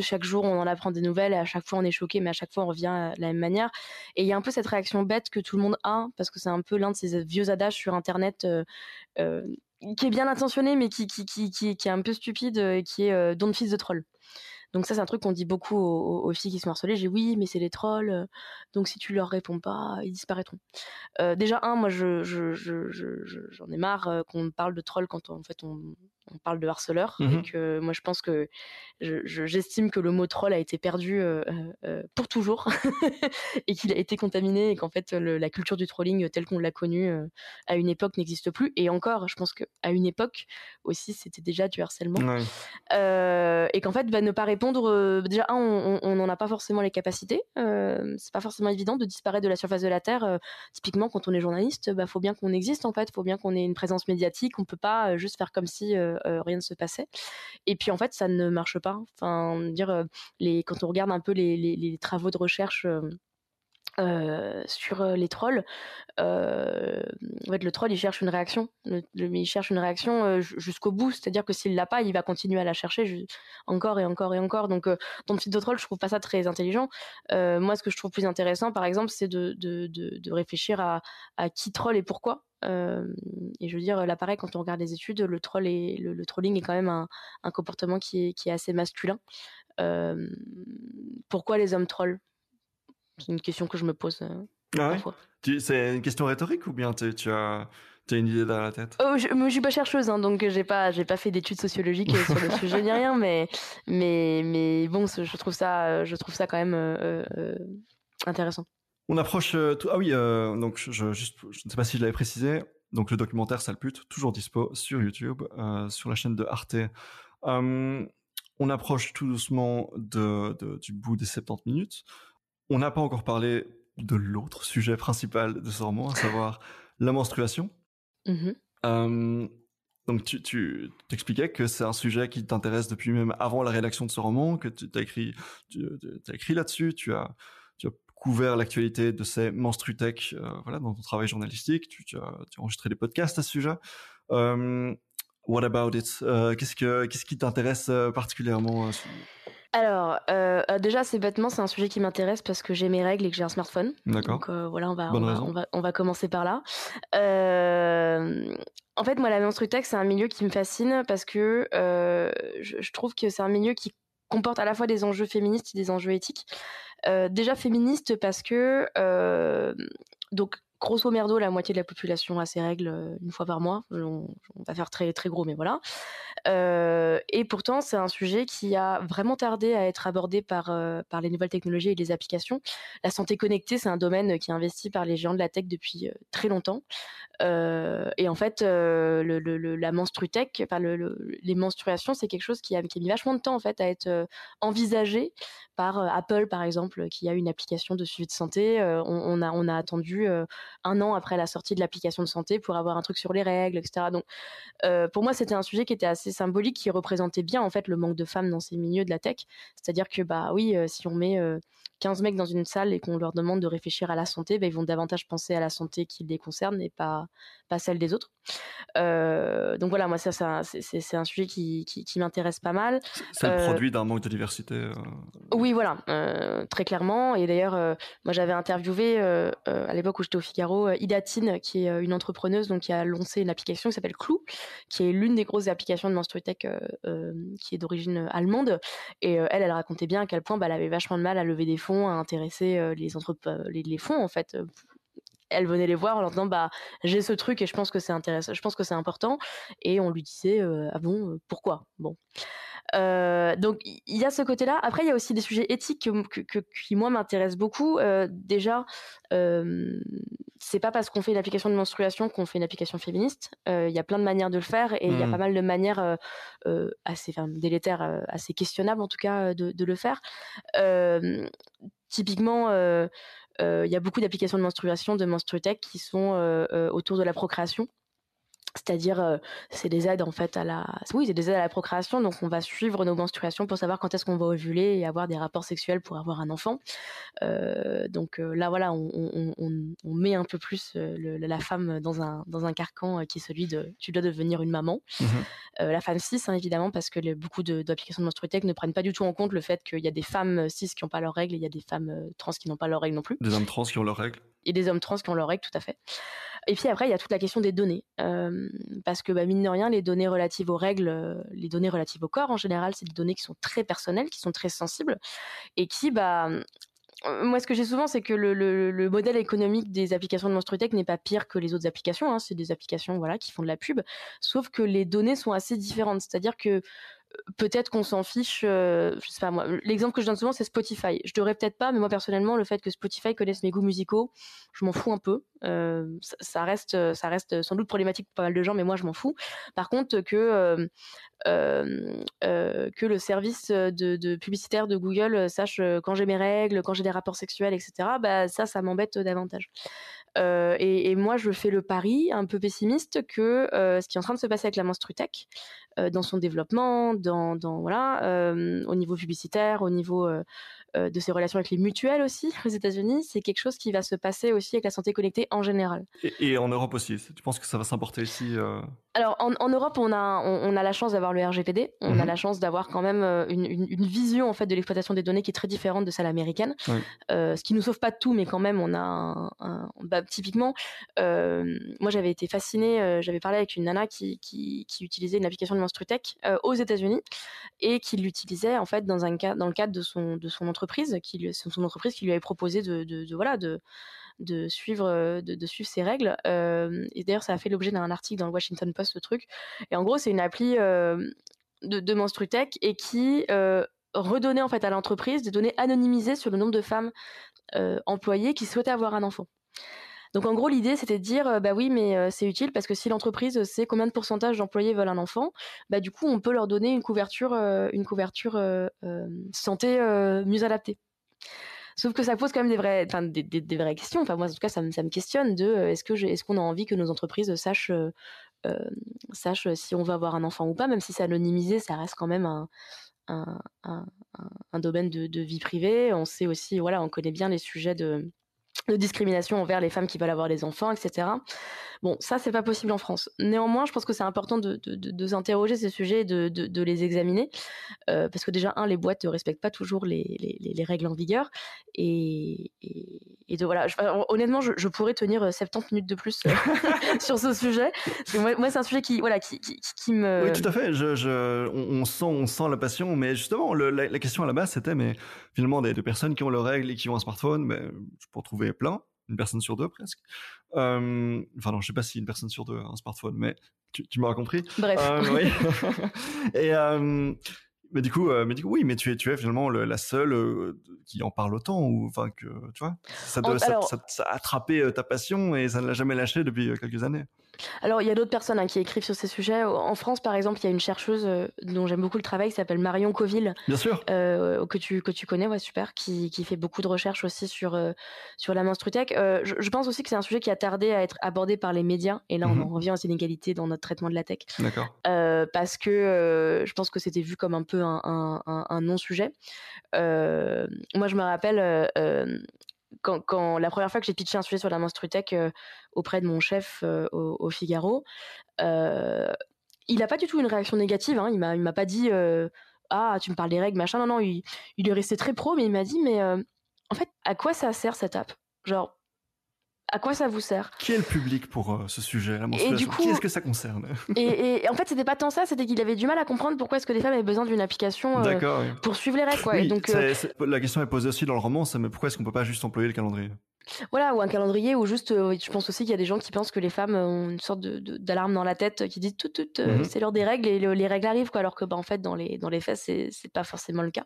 Chaque jour, on en apprend des nouvelles et à chaque fois, on est choqué, mais à chaque fois, on revient de la même manière. Et il y a un peu cette réaction bête que tout le monde a, parce que c'est un peu l'un de ces vieux adages sur Internet. qui est bien intentionné mais qui, est un peu stupide et qui est don't fils de troll. Donc ça, c'est un truc qu'on dit beaucoup aux, filles qui sont harcelées. J'ai oui, mais c'est les trolls. Euh, donc si tu leur réponds pas, ils disparaîtront. Euh, déjà un, moi, je, j'en ai marre euh, qu'on parle de trolls quand en fait on, on parle de harceleur et mmh que moi je pense que j'estime que le mot troll a été perdu euh, euh, euh, pour toujours et qu'il a été contaminé et qu'en fait la culture du trolling telle qu'on l'a connue à une époque n'existe plus. Et encore je pense qu'à une époque aussi c'était déjà du harcèlement. Et qu'en fait va ne pas répondre déjà on n'en a pas forcément les capacités c'est pas forcément évident de disparaître de la surface de la terre typiquement quand on est journaliste bah faut bien qu'on existe en fait faut bien qu'on ait une présence médiatique on peut pas juste faire comme si rien ne se passait. Et puis en fait, ça ne marche pas. Enfin, dire euh, les, quand on regarde un peu les, travaux de recherche. Euh, sur les trolls, fait, le troll il cherche une réaction, il cherche une réaction jusqu'au bout, c'est-à-dire que s'il l'a pas, il va continuer à la chercher encore et encore et encore. Donc, dans le de troll, je trouve pas ça très intelligent. moi, ce que je trouve plus intéressant, par exemple, c'est de, réfléchir à, qui troll et pourquoi et je veux dire, là, pareil, quand on regarde les études, le, trolling est quand même un, un comportement qui est, qui est, assez masculin. pourquoi les hommes trollent? C'est une question que je me pose euh, ah C'est une question rhétorique ou bien tu as, as une idée dans la tête? Oh, je, ne suis pas chercheuse, hein, donc j'ai pas, j'ai pas fait d'études sociologiques sur le sujet ni rien, mais, mais, mais bon, je trouve ça, je trouve ça quand même euh, euh, intéressant. On approche. Euh, tout... Ah oui, euh, donc je, juste, je ne sais pas si je l'avais précisé. Donc le documentaire Sale pute, toujours dispo sur YouTube, euh, sur la chaîne de Arte. on approche tout doucement de, du bout des 70 minutes. On n'a pas encore parlé de l'autre sujet principal de ce roman, à savoir la menstruation. Mm-hmm. donc tu, tu t'expliquais que c'est un sujet qui t'intéresse depuis même avant la rédaction de ce roman, que tu as écrit, tu, as écrit là-dessus, tu as, tu as couvert l'actualité de ces menstrutech euh, voilà, dans ton travail journalistique. Tu, as, enregistré des podcasts à ce sujet. Euh, what about it? Euh, Qu'est-ce que qu'est-ce qui t'intéresse particulièrement Alors, euh, euh, déjà, c'est bêtement, c'est un sujet qui m'intéresse parce que j'ai mes règles et que j'ai un smartphone. D'accord. Donc euh, voilà, on va, on va, on va, on va commencer par là. Euh, en fait, moi, la menstruitech, c'est un milieu qui me fascine parce que je, je trouve que c'est un milieu qui comporte à la fois des enjeux féministes et des enjeux éthiques. Euh, déjà féministe parce que euh, donc grosso merdo la moitié de la population a ses règles euh, une fois par mois. On, on va faire très très gros, mais voilà. Euh, et pourtant, c'est un sujet qui a vraiment tardé à être abordé par, euh, par les nouvelles technologies et les applications. La santé connectée, c'est un domaine qui est investi par les géants de la tech depuis euh, très longtemps. Euh, et en fait, euh, la menstrutech, enfin le, les menstruations, c'est quelque chose qui a, qui a mis vachement de temps en fait à être euh, envisagé par euh, Apple, par exemple, qui a une application de suivi de santé. Euh, on, a, on a attendu euh, un an après la sortie de l'application de santé pour avoir un truc sur les règles, etc. Donc, pour moi, c'était un sujet qui était assez symbolique, qui représentait bien en fait le manque de femmes dans ces milieux de la tech. C'est-à-dire que bah oui, si on met 15 mecs dans une salle et qu'on leur demande de réfléchir à la santé, bah, ils vont davantage penser à la santé qui les concerne et pas, pas celle des autres. Euh, donc voilà, moi, ça, ça c'est un sujet qui, qui, qui m'intéresse pas mal. C'est le produit d'un manque de diversité. Euh... Oui, voilà, euh, très clairement. Et d'ailleurs, euh, moi, j'avais interviewé euh, à l'époque où j'étais au Figaro Idatine, qui est une entrepreneuse donc, qui a lancé une application qui s'appelle Clou, qui est l'une des grosses applications de Menstruitech qui est d'origine allemande. Et elle, elle racontait bien à quel point bah, elle avait vachement de mal à lever des fonds, à intéresser les, les, les fonds, en fait, elle venait les voir en leur disant bah j'ai ce truc et je pense que c'est intéressant je pense que c'est important. Et on lui disait euh, ah bon euh, pourquoi bon euh, donc il y a ce côté-là. Après, il y a aussi des sujets éthiques que, que, que qui moi m'intéressent beaucoup. Euh, déjà, euh, c'est pas parce qu'on fait une application de menstruation qu'on fait une application féministe. Il y a plein de manières de le faire et il mmh. y a pas mal de manières assez enfin, délétères, assez questionnables en tout cas de, de le faire. typiquement. il euh, y a beaucoup d'applications de menstruation, de menstrutech qui sont euh, autour de la procréation c'est-à-dire euh, c'est des aides en fait à la oui c'est des aides à la procréation. Donc on va suivre nos menstruations pour savoir quand est-ce qu'on va ovuler et avoir des rapports sexuels pour avoir un enfant. Euh, donc euh, là voilà on, on, on, on, met un peu plus le, la femme dans un dans un carcan qui est celui de tu dois devenir une maman. Mmh. la femme cis hein, évidemment parce que les, beaucoup d'applications de, de menstruitech ne prennent pas du tout en compte le fait qu'il y a des femmes cis qui n'ont pas leurs règles et il y a des femmes trans qui n'ont pas leurs règles non plus. Des hommes trans qui ont leurs règles. Et des hommes trans qui ont leurs règles tout à fait et puis après, il y a toute la question des données. Euh, parce que, bah, mine de rien, les données relatives aux règles, euh, les données relatives au corps en général, c'est des données qui sont très personnelles, qui sont très sensibles, et qui, bah, moi, ce que j'ai souvent, c'est que le, modèle économique des applications de Monstrutech n'est pas pire que les autres applications. Hein. C'est des applications voilà, qui font de la pub, sauf que les données sont assez différentes. C'est-à-dire que peut-être qu'on s'en fiche. Euh, je sais pas moi. L'exemple que je donne souvent, c'est Spotify. Je devrais peut-être pas, mais moi personnellement, le fait que Spotify connaisse mes goûts musicaux, je m'en fous un peu. Euh, ça, reste, ça reste sans doute problématique pour pas mal de gens, mais moi je m'en fous. Par contre, que euh, que le service de, publicitaire de Google sache quand j'ai mes règles, quand j'ai des rapports sexuels, etc. Bah ça, ça m'embête davantage. Euh, et, moi, je fais le pari un peu pessimiste que euh, ce qui est en train de se passer avec la Menstrutech, euh, dans son développement, voilà, au niveau publicitaire, au niveau de ses relations avec les mutuelles aussi aux États-Unis, c'est quelque chose qui va se passer aussi avec la santé connectée en général. Et, et en Europe aussi. Tu penses que ça va s'importer ici Alors en, en, Europe, on a on, on a la chance d'avoir le RGPD, on mmh. a la chance d'avoir quand même une, une, une, vision en fait de l'exploitation des données qui est très différente de celle américaine. Oui. ce qui nous sauve pas de tout, mais quand même, on a un, un bah, typiquement, euh, moi j'avais été fascinée, euh, j'avais parlé avec une nana qui, qui, qui utilisait une application de Menstrutech euh, aux États-Unis et qui l'utilisait en fait dans un cas, dans le cadre de son de son entreprise, qui lui, son entreprise qui lui avait proposé de, de, de voilà de de suivre de, de, suivre ses règles euh, et d'ailleurs ça a fait l'objet d'un article dans le Washington Post ce truc et en gros c'est une appli euh, de, de Menstrutech et qui euh, redonnait en fait à l'entreprise des données anonymisées sur le nombre de femmes employées qui souhaitaient avoir un enfant donc en gros, l'idée, c'était de dire, bah oui, mais euh, c'est utile parce que si l'entreprise sait combien de pourcentage d'employés veulent un enfant, bah du coup, on peut leur donner une couverture, euh, une couverture euh, santé mieux adaptée. Sauf que ça pose quand même des vraies, enfin des, des, vraies questions. Enfin moi, en tout cas, ça me, ça me questionne de est-ce que est-ce qu'on a envie que nos entreprises sachent sachent si on veut avoir un enfant ou pas, même si c'est anonymisé, ça reste quand même un un, un, un domaine de, de, vie privée. On sait aussi, voilà, on connaît bien les sujets de de discrimination envers les femmes qui veulent avoir des enfants, etc. Bon, ça, c'est pas possible en France. Néanmoins, je pense que c'est important de, de, de, s'interroger ces sujets et de, de les examiner. Euh, parce que déjà, un, les boîtes ne respectent pas toujours les, les, les, règles en vigueur. Et, et, de, voilà, honnêtement, je, je, pourrais tenir 70 euh, minutes de plus euh, sur ce sujet. Parce que moi, moi c'est un sujet qui, voilà, qui, qui, qui, me. Oui, tout à fait. Je, je, on, sent, on sent la passion. Mais justement, le, la, la, question à la base, c'était, mais finalement, des, des, personnes qui ont leurs règles et qui ont un smartphone, mais je peux plein une personne sur deux presque. Euh, enfin non, je sais pas si une personne sur deux a un smartphone, mais tu, tu m'auras compris. Bref. Euh, oui. et euh, mais du coup, mais du coup, oui, mais tu es, tu es finalement la seule qui en parle autant, ou enfin que tu vois, ça, ça, ça, ça, a attrapé ta passion et ça ne l'a jamais lâché depuis quelques années. Alors, il y a d'autres personnes hein, qui écrivent sur ces sujets. En France, par exemple, il y a une chercheuse euh, dont j'aime beaucoup le travail qui s'appelle Marion Coville. Bien sûr. Euh, que, tu, que tu connais, ouais, super, qui, qui fait beaucoup de recherches aussi sur, euh, sur la menstrutech. Euh, je, je, pense aussi que c'est un sujet qui a tardé à être abordé par les médias. Et là, on mhm. en revient aux inégalités dans notre traitement de la tech. D'accord. parce que je pense que c'était vu comme un peu un, un, un, un non-sujet. moi, je me rappelle quand, la première fois que j'ai pitché un sujet sur la menstrutech euh, auprès de mon chef euh, au, Figaro, euh, il n'a pas du tout une réaction négative. Hein. Il m'a, m'a pas dit ah tu me parles des règles machin. Non non, il, il est resté très pro, mais il m'a dit mais en fait à quoi ça sert cette app? Genre à quoi ça vous sert Qui est le public pour euh, ce sujet, la menstruation et du coup, Qui est-ce que ça concerne et, et, en fait, c'était pas tant ça, c'était qu'il avait du mal à comprendre pourquoi est-ce que les femmes avaient besoin d'une application euh, pour suivre les règles. Quoi. Oui, et donc, euh, la question est posée aussi dans le roman, c'est mais pourquoi est-ce qu'on peut pas juste employer le calendrier? Voilà, ou un calendrier, ou juste, je pense aussi qu'il y a des gens qui pensent que les femmes ont une sorte d'alarme de, dans la tête qui dit tout, tout, mhm. c'est l'heure des règles et les règles arrivent, quoi, alors que bah, en fait, dans les, dans les faits, c'est pas forcément le cas.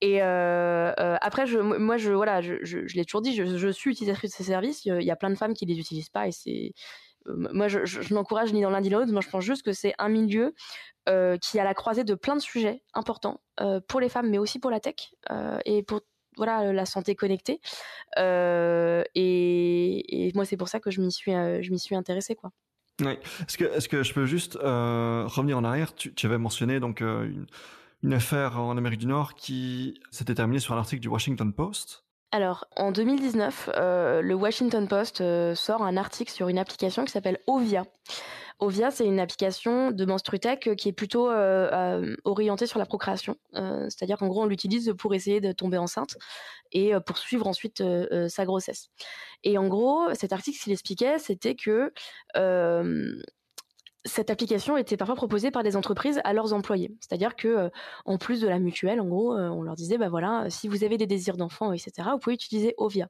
Et euh, euh, après, je, moi, je, voilà, je, je, je l'ai toujours dit, je, je, suis utilisatrice de ces services. Il y a plein de femmes qui les utilisent pas et c'est euh, moi, je, je, n'encourage ni dans l'un ni l'autre. Moi, je pense juste que c'est un milieu qui a la croisée de plein de sujets importants pour les femmes, mais aussi pour la tech et pour voilà la santé connectée. Et, et, moi, c'est pour ça que je m'y suis, je m'y suis intéressée, quoi. Oui. Est-ce que, est-ce que je peux juste revenir en arrière? Tu, tu, avais mentionné donc une une affaire en Amérique du Nord qui s'était terminée sur un article du Washington Post. Alors, en 2019, euh, le Washington Post euh, sort un article sur une application qui s'appelle Ovia. Ovia, c'est une application de Menstrutech qui est plutôt euh, euh orientée sur la procréation. Euh, c'est-à-dire qu'en gros, on l'utilise pour essayer de tomber enceinte et pour suivre ensuite sa grossesse. Et en gros, cet article, ce qu'il expliquait, c'était que cette application était parfois proposée par des entreprises à leurs employés. C'est-à-dire que, euh, en plus de la mutuelle, en gros, euh, on leur disait, bah voilà, si vous avez des désirs d'enfants, etc., vous pouvez utiliser Ovia.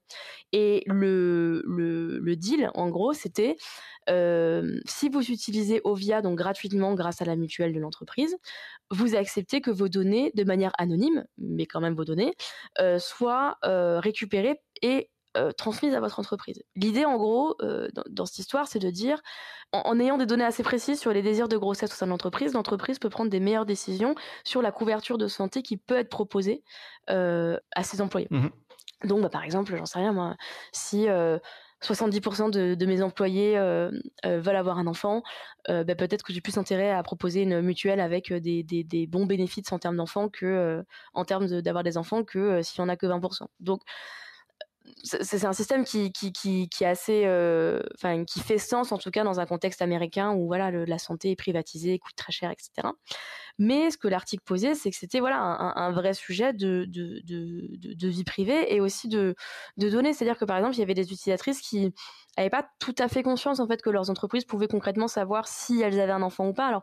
Et le, deal, en gros, c'était, euh, si vous utilisez Ovia, donc gratuitement grâce à la mutuelle de l'entreprise, vous acceptez que vos données, de manière anonyme, mais quand même vos données, euh, soient euh, récupérées et euh, transmise à votre entreprise. L'idée, en gros, euh, dans, dans, cette histoire, c'est de dire, en, en, ayant des données assez précises sur les désirs de grossesse au sein de l'entreprise, l'entreprise peut prendre des meilleures décisions sur la couverture de santé qui peut être proposée euh, à ses employés. Mmh. Donc, bah, par exemple, j'en sais rien, moi, si 70% de, de, mes employés euh, euh, veulent avoir un enfant, euh, bah, peut-être que j'ai plus intérêt à proposer une mutuelle avec des, des, des bons bénéfices en termes d'enfants que en termes d'avoir des enfants que s'il y en a que 20%. Donc c'est un système qui, qui, qui, qui assez, euh, enfin, qui fait sens en tout cas dans un contexte américain où voilà, la santé est privatisée, coûte très cher, etc. Mais ce que l'article posait, c'est que c'était voilà un, vrai sujet de, de, de, vie privée et aussi de, de données. C'est-à-dire que par exemple, il y avait des utilisatrices qui n'avaient pas tout à fait conscience en fait que leurs entreprises pouvaient concrètement savoir si elles avaient un enfant ou pas. Alors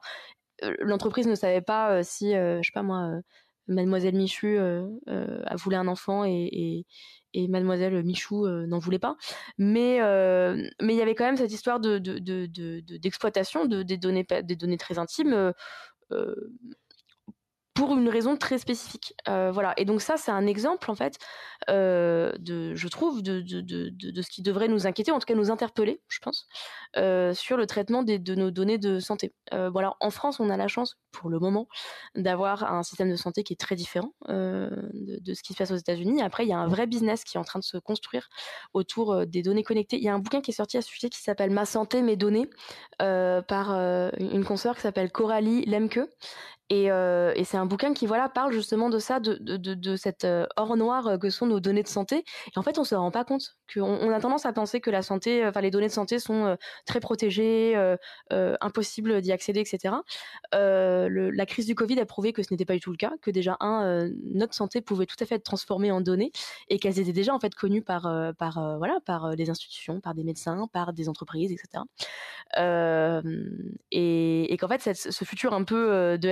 euh, l'entreprise ne savait pas euh, si, je sais pas moi, Mademoiselle Michu voulait un enfant et, Mademoiselle Michou euh, n'en voulait pas. Mais euh, mais il y avait quand même cette histoire de d'exploitation de, de, de, des données des données très intimes. Pour une raison très spécifique. Euh, voilà. Et donc ça, c'est un exemple en fait, euh, de, je trouve, de, de, de, de, ce qui devrait nous inquiéter, en tout cas nous interpeller, je pense, euh, sur le traitement des, de nos données de santé. Voilà. En France, on a la chance, pour le moment, d'avoir un système de santé qui est très différent de, ce qui se passe aux États-Unis. Après, il y a un vrai business qui est en train de se construire autour des données connectées. Il y a un bouquin qui est sorti à ce sujet qui s'appelle Ma santé, mes données, par une consoeur qui s'appelle Coralie Lemke Et, euh, et c'est un bouquin qui voilà parle justement de ça, de, de, cette euh, or noir que sont nos données de santé. Et en fait, on se rend pas compte qu'on on a tendance à penser que la santé, enfin les données de santé sont très protégées, euh, impossible d'y accéder, etc. La crise du Covid a prouvé que ce n'était pas du tout le cas, que déjà un, notre santé pouvait tout à fait être transformée en données et qu'elles étaient déjà en fait connues par voilà par les institutions, par des médecins, par des entreprises, etc. et, qu'en fait, ce futur un peu de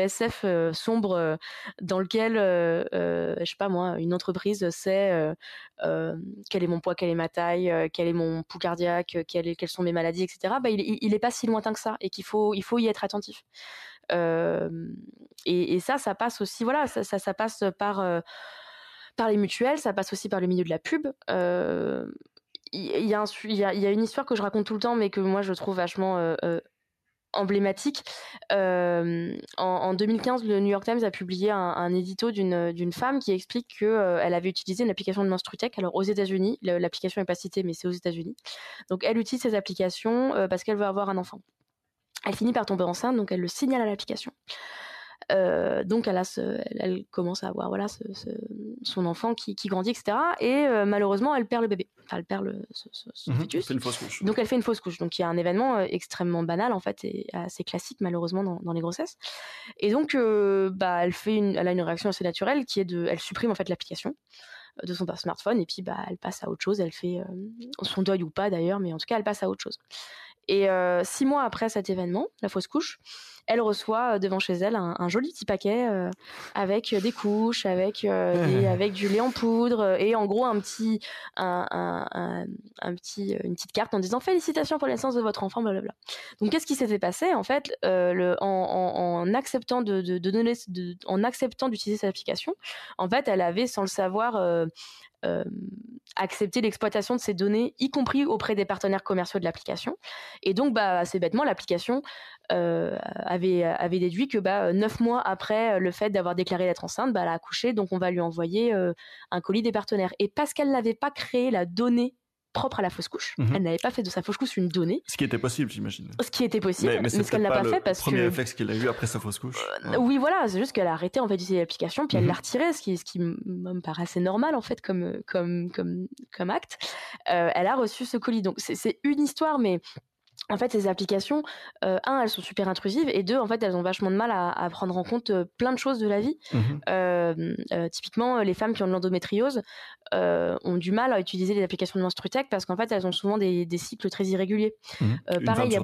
Sombre dans lequel, je sais pas moi, une entreprise sait quel est mon poids, quelle est ma taille, quel est mon pouls cardiaque, quelles, quelles sont mes maladies, etc. Bah, il, il est pas si lointain que ça et qu'il faut, il faut y être attentif. Et, ça, ça passe aussi, voilà, ça, ça, passe par par les mutuelles, ça passe aussi par le milieu de la pub. il, y a, une histoire que je raconte tout le temps, mais que moi je trouve vachement emblématique. Euh, en, 2015, le New York Times a publié un, édito d'une femme qui explique qu'elle euh, avait utilisé une application de Menstrutech. Alors aux États-Unis, l'application n'est pas citée, mais c'est aux États-Unis. Donc elle utilise ces applications euh, parce qu'elle veut avoir un enfant. Elle finit par tomber enceinte, donc elle le signale à l'application. Euh, donc elle, a elle, commence à avoir voilà son enfant qui, grandit, etc. Et euh, malheureusement, elle perd le bébé. Enfin, elle perd le, son mhm, fœtus. une fausse couche. Donc elle fait une fausse couche. Donc il y a un événement euh, extrêmement banal en fait et assez classique malheureusement dans, les grossesses. Et donc bah elle fait une, elle a une réaction assez naturelle qui est de, elle supprime en fait l'application de son smartphone et puis bah elle passe à autre chose. Elle fait son deuil ou pas d'ailleurs, mais en tout cas elle passe à autre chose. Et six mois après cet événement, la fausse couche, elle reçoit euh, devant chez elle un, joli petit paquet euh, avec des couches, avec, euh, avec du lait en poudre et en gros un petit, un, un, petit, une petite carte en disant félicitations pour la naissance de votre enfant, blablabla. Donc qu'est-ce qui s'était passé en fait le, en, en, acceptant de, de, donner, en acceptant d'utiliser cette application, en fait elle avait sans le savoir euh, accepter l'exploitation de ces données, y compris auprès des partenaires commerciaux de l'application. Et donc, bah, assez bêtement, l'application euh, avait, avait déduit que bah, neuf mois après le fait d'avoir déclaré d'être enceinte, bah, elle a accouché, donc on va lui envoyer euh, un colis des partenaires. Et parce qu'elle n'avait pas créé la donnée propre à la fausse couche. Mhm. Elle n'avait pas fait de sa fausse couche une donnée. Ce qui était possible, j'imagine. Ce qui était possible, mais, ce qu'elle n'a pas, fait parce que. Le premier réflexe qu'elle a eu après sa fausse couche. Euh, oui, voilà, c'est juste qu'elle a arrêté en fait d'utiliser l'application, puis elle mhm. l'a retirée, ce qui, ce qui me paraît assez normal en fait comme, comme, comme, comme acte. Euh, elle a reçu ce colis. Donc c'est une histoire, mais en fait, ces applications, euh, un, elles sont super intrusives, et deux, en fait, elles ont vachement de mal à, prendre en compte euh, plein de choses de la vie. Mmh euh, typiquement, les femmes qui ont de l'endométriose ont du mal à utiliser les applications de Menstrutech parce qu'en fait, elles ont souvent des, cycles très irréguliers. Mmh. pareil, il y a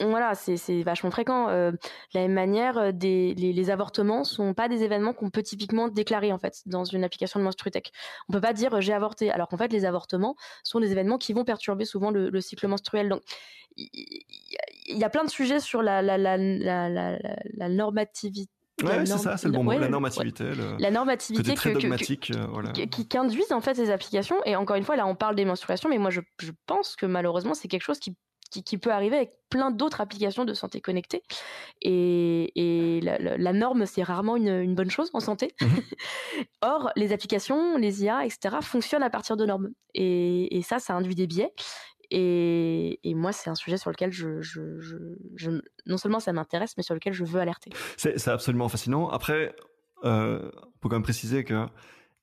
voilà, c'est vachement fréquent. de la même manière, des, les, les, avortements sont pas des événements qu'on peut typiquement déclarer en fait dans une application de Menstrutech. On peut pas dire j'ai avorté, alors qu'en fait les avortements sont des événements qui vont perturber souvent le, le cycle menstruel. Donc il y a plein de sujets sur la, la, la, la, normativité. Ouais, c'est ça, c'est le bon mot, la normativité. La normativité très dogmatique, euh, voilà. qui, qui, en fait ces applications. Et encore une fois, là, on parle des menstruations, mais moi, je, je pense que malheureusement, c'est quelque chose qui, qui, peut arriver avec plein d'autres applications de santé connectée. Et, et la, norme, c'est rarement une, une, bonne chose en santé. Mhm. Or, les applications, les IA, etc., fonctionnent à partir de normes. Et, et ça, ça induit des biais. Et, moi, c'est un sujet sur lequel je, non seulement ça m'intéresse, mais sur lequel je veux alerter. C'est absolument fascinant. Après, euh, on peut quand même préciser que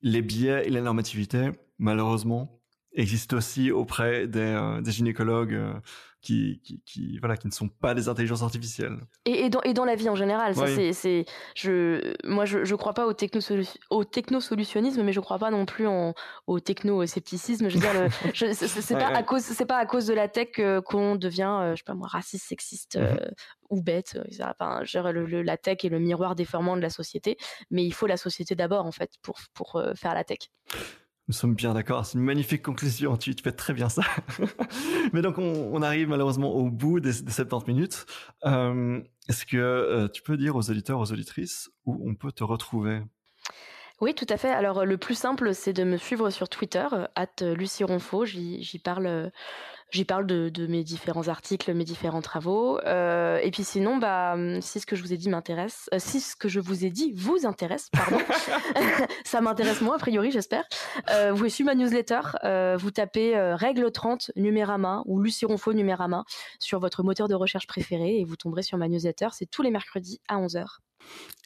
les biais et la normativité, malheureusement, existent aussi auprès des, euh, gynécologues. Euh, qui, qui, qui, voilà, qui ne sont pas des intelligences artificielles. Et, et, dans, et dans la vie en général, ça c'est, c'est, je, moi je, je crois pas au, techno au technosolutionnisme, mais je crois pas non plus en, au techno-scepticisme. Je veux dire, c'est, pas à cause, c'est pas à cause de la tech euh, qu'on devient, euh, je sais pas moi, raciste, sexiste mhm. euh, ou bête. Enfin, je le, le, la tech est le miroir déformant de la société, mais il faut la société d'abord en fait pour, pour faire la tech. Nous sommes bien d'accord, c'est une magnifique conclusion, tu, fais très bien ça. Mais donc on, arrive malheureusement au bout des, 70 minutes. Euh, est-ce que euh, tu peux dire aux auditeurs, aux auditrices où on peut te retrouver? Oui, tout à fait. Alors, le plus simple, c'est de me suivre sur Twitter, at Lucie Ronfaux. J'y parle J'y parle de, de, mes différents articles, mes différents travaux. Euh, et puis sinon, bah, si ce que je vous ai dit m'intéresse, euh, si ce que je vous ai dit vous intéresse, pardon, ça m'intéresse moi, a priori, j'espère. Euh, vous pouvez suivre ma newsletter. Vous tapez règle 30 Numérama ou Lucie Ronfaux Numérama sur votre moteur de recherche préféré et vous tomberez sur ma newsletter. C'est tous les mercredis à 11h.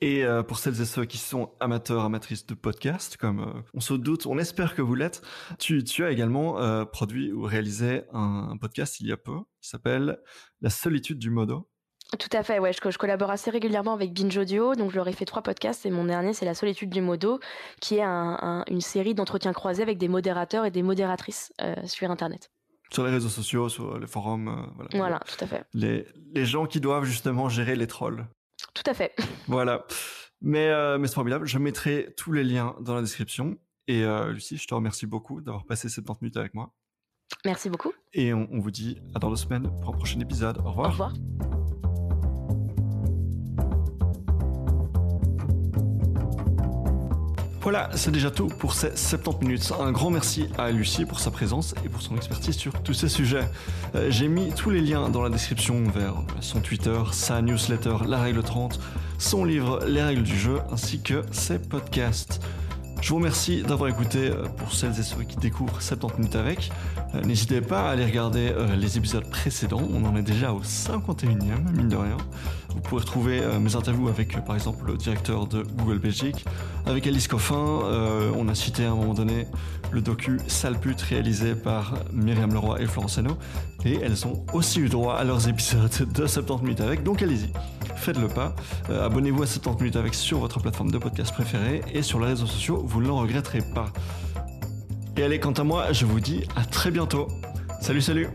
Et euh, pour celles et ceux qui sont amateurs, amatrices de podcasts, comme euh, on se doute, on espère que vous l'êtes, tu, tu, as également euh, produit ou réalisé un, un, podcast il y a peu qui s'appelle La solitude du modo. Tout à fait, ouais, je, je, collabore assez régulièrement avec Binge Audio, donc je leur ai fait trois podcasts et mon dernier c'est La solitude du modo, qui est un, un, une série d'entretiens croisés avec des modérateurs et des modératrices sur Internet. Sur les réseaux sociaux, sur les forums, voilà. Voilà, tout à fait. Les, les gens qui doivent justement gérer les trolls. Tout à fait. Voilà. Mais, euh, mais c'est formidable. Je mettrai tous les liens dans la description. Et euh, Lucie, je te remercie beaucoup d'avoir passé ces 30 minutes avec moi. Merci beaucoup. Et on, on vous dit à dans deux semaines pour un prochain épisode. Au revoir. Au revoir. Voilà, c'est déjà tout pour ces 70 minutes. Un grand merci à Lucie pour sa présence et pour son expertise sur tous ces sujets. Euh, J'ai mis tous les liens dans la description vers son Twitter, sa newsletter La Règle 30, son livre Les Règles du jeu, ainsi que ses podcasts. Je vous remercie d'avoir écouté pour celles et ceux qui découvrent 70 minutes avec. N'hésitez pas à aller regarder les épisodes précédents, on en est déjà au 51e, mine de rien. Vous pouvez retrouver mes interviews avec par exemple le directeur de Google Belgique, avec Alice Coffin, euh, on a cité à un moment donné le docu Sale pute réalisé par Myriam Leroy et Florence Heno, et elles ont aussi eu droit à leurs épisodes de 70 minutes avec, donc allez-y, faites le pas, euh, abonnez-vous à 70 minutes avec sur votre plateforme de podcast préférée et sur les réseaux sociaux, vous ne l'en regretterez pas. Et allez, quant à moi, je vous dis à très bientôt. Salut, salut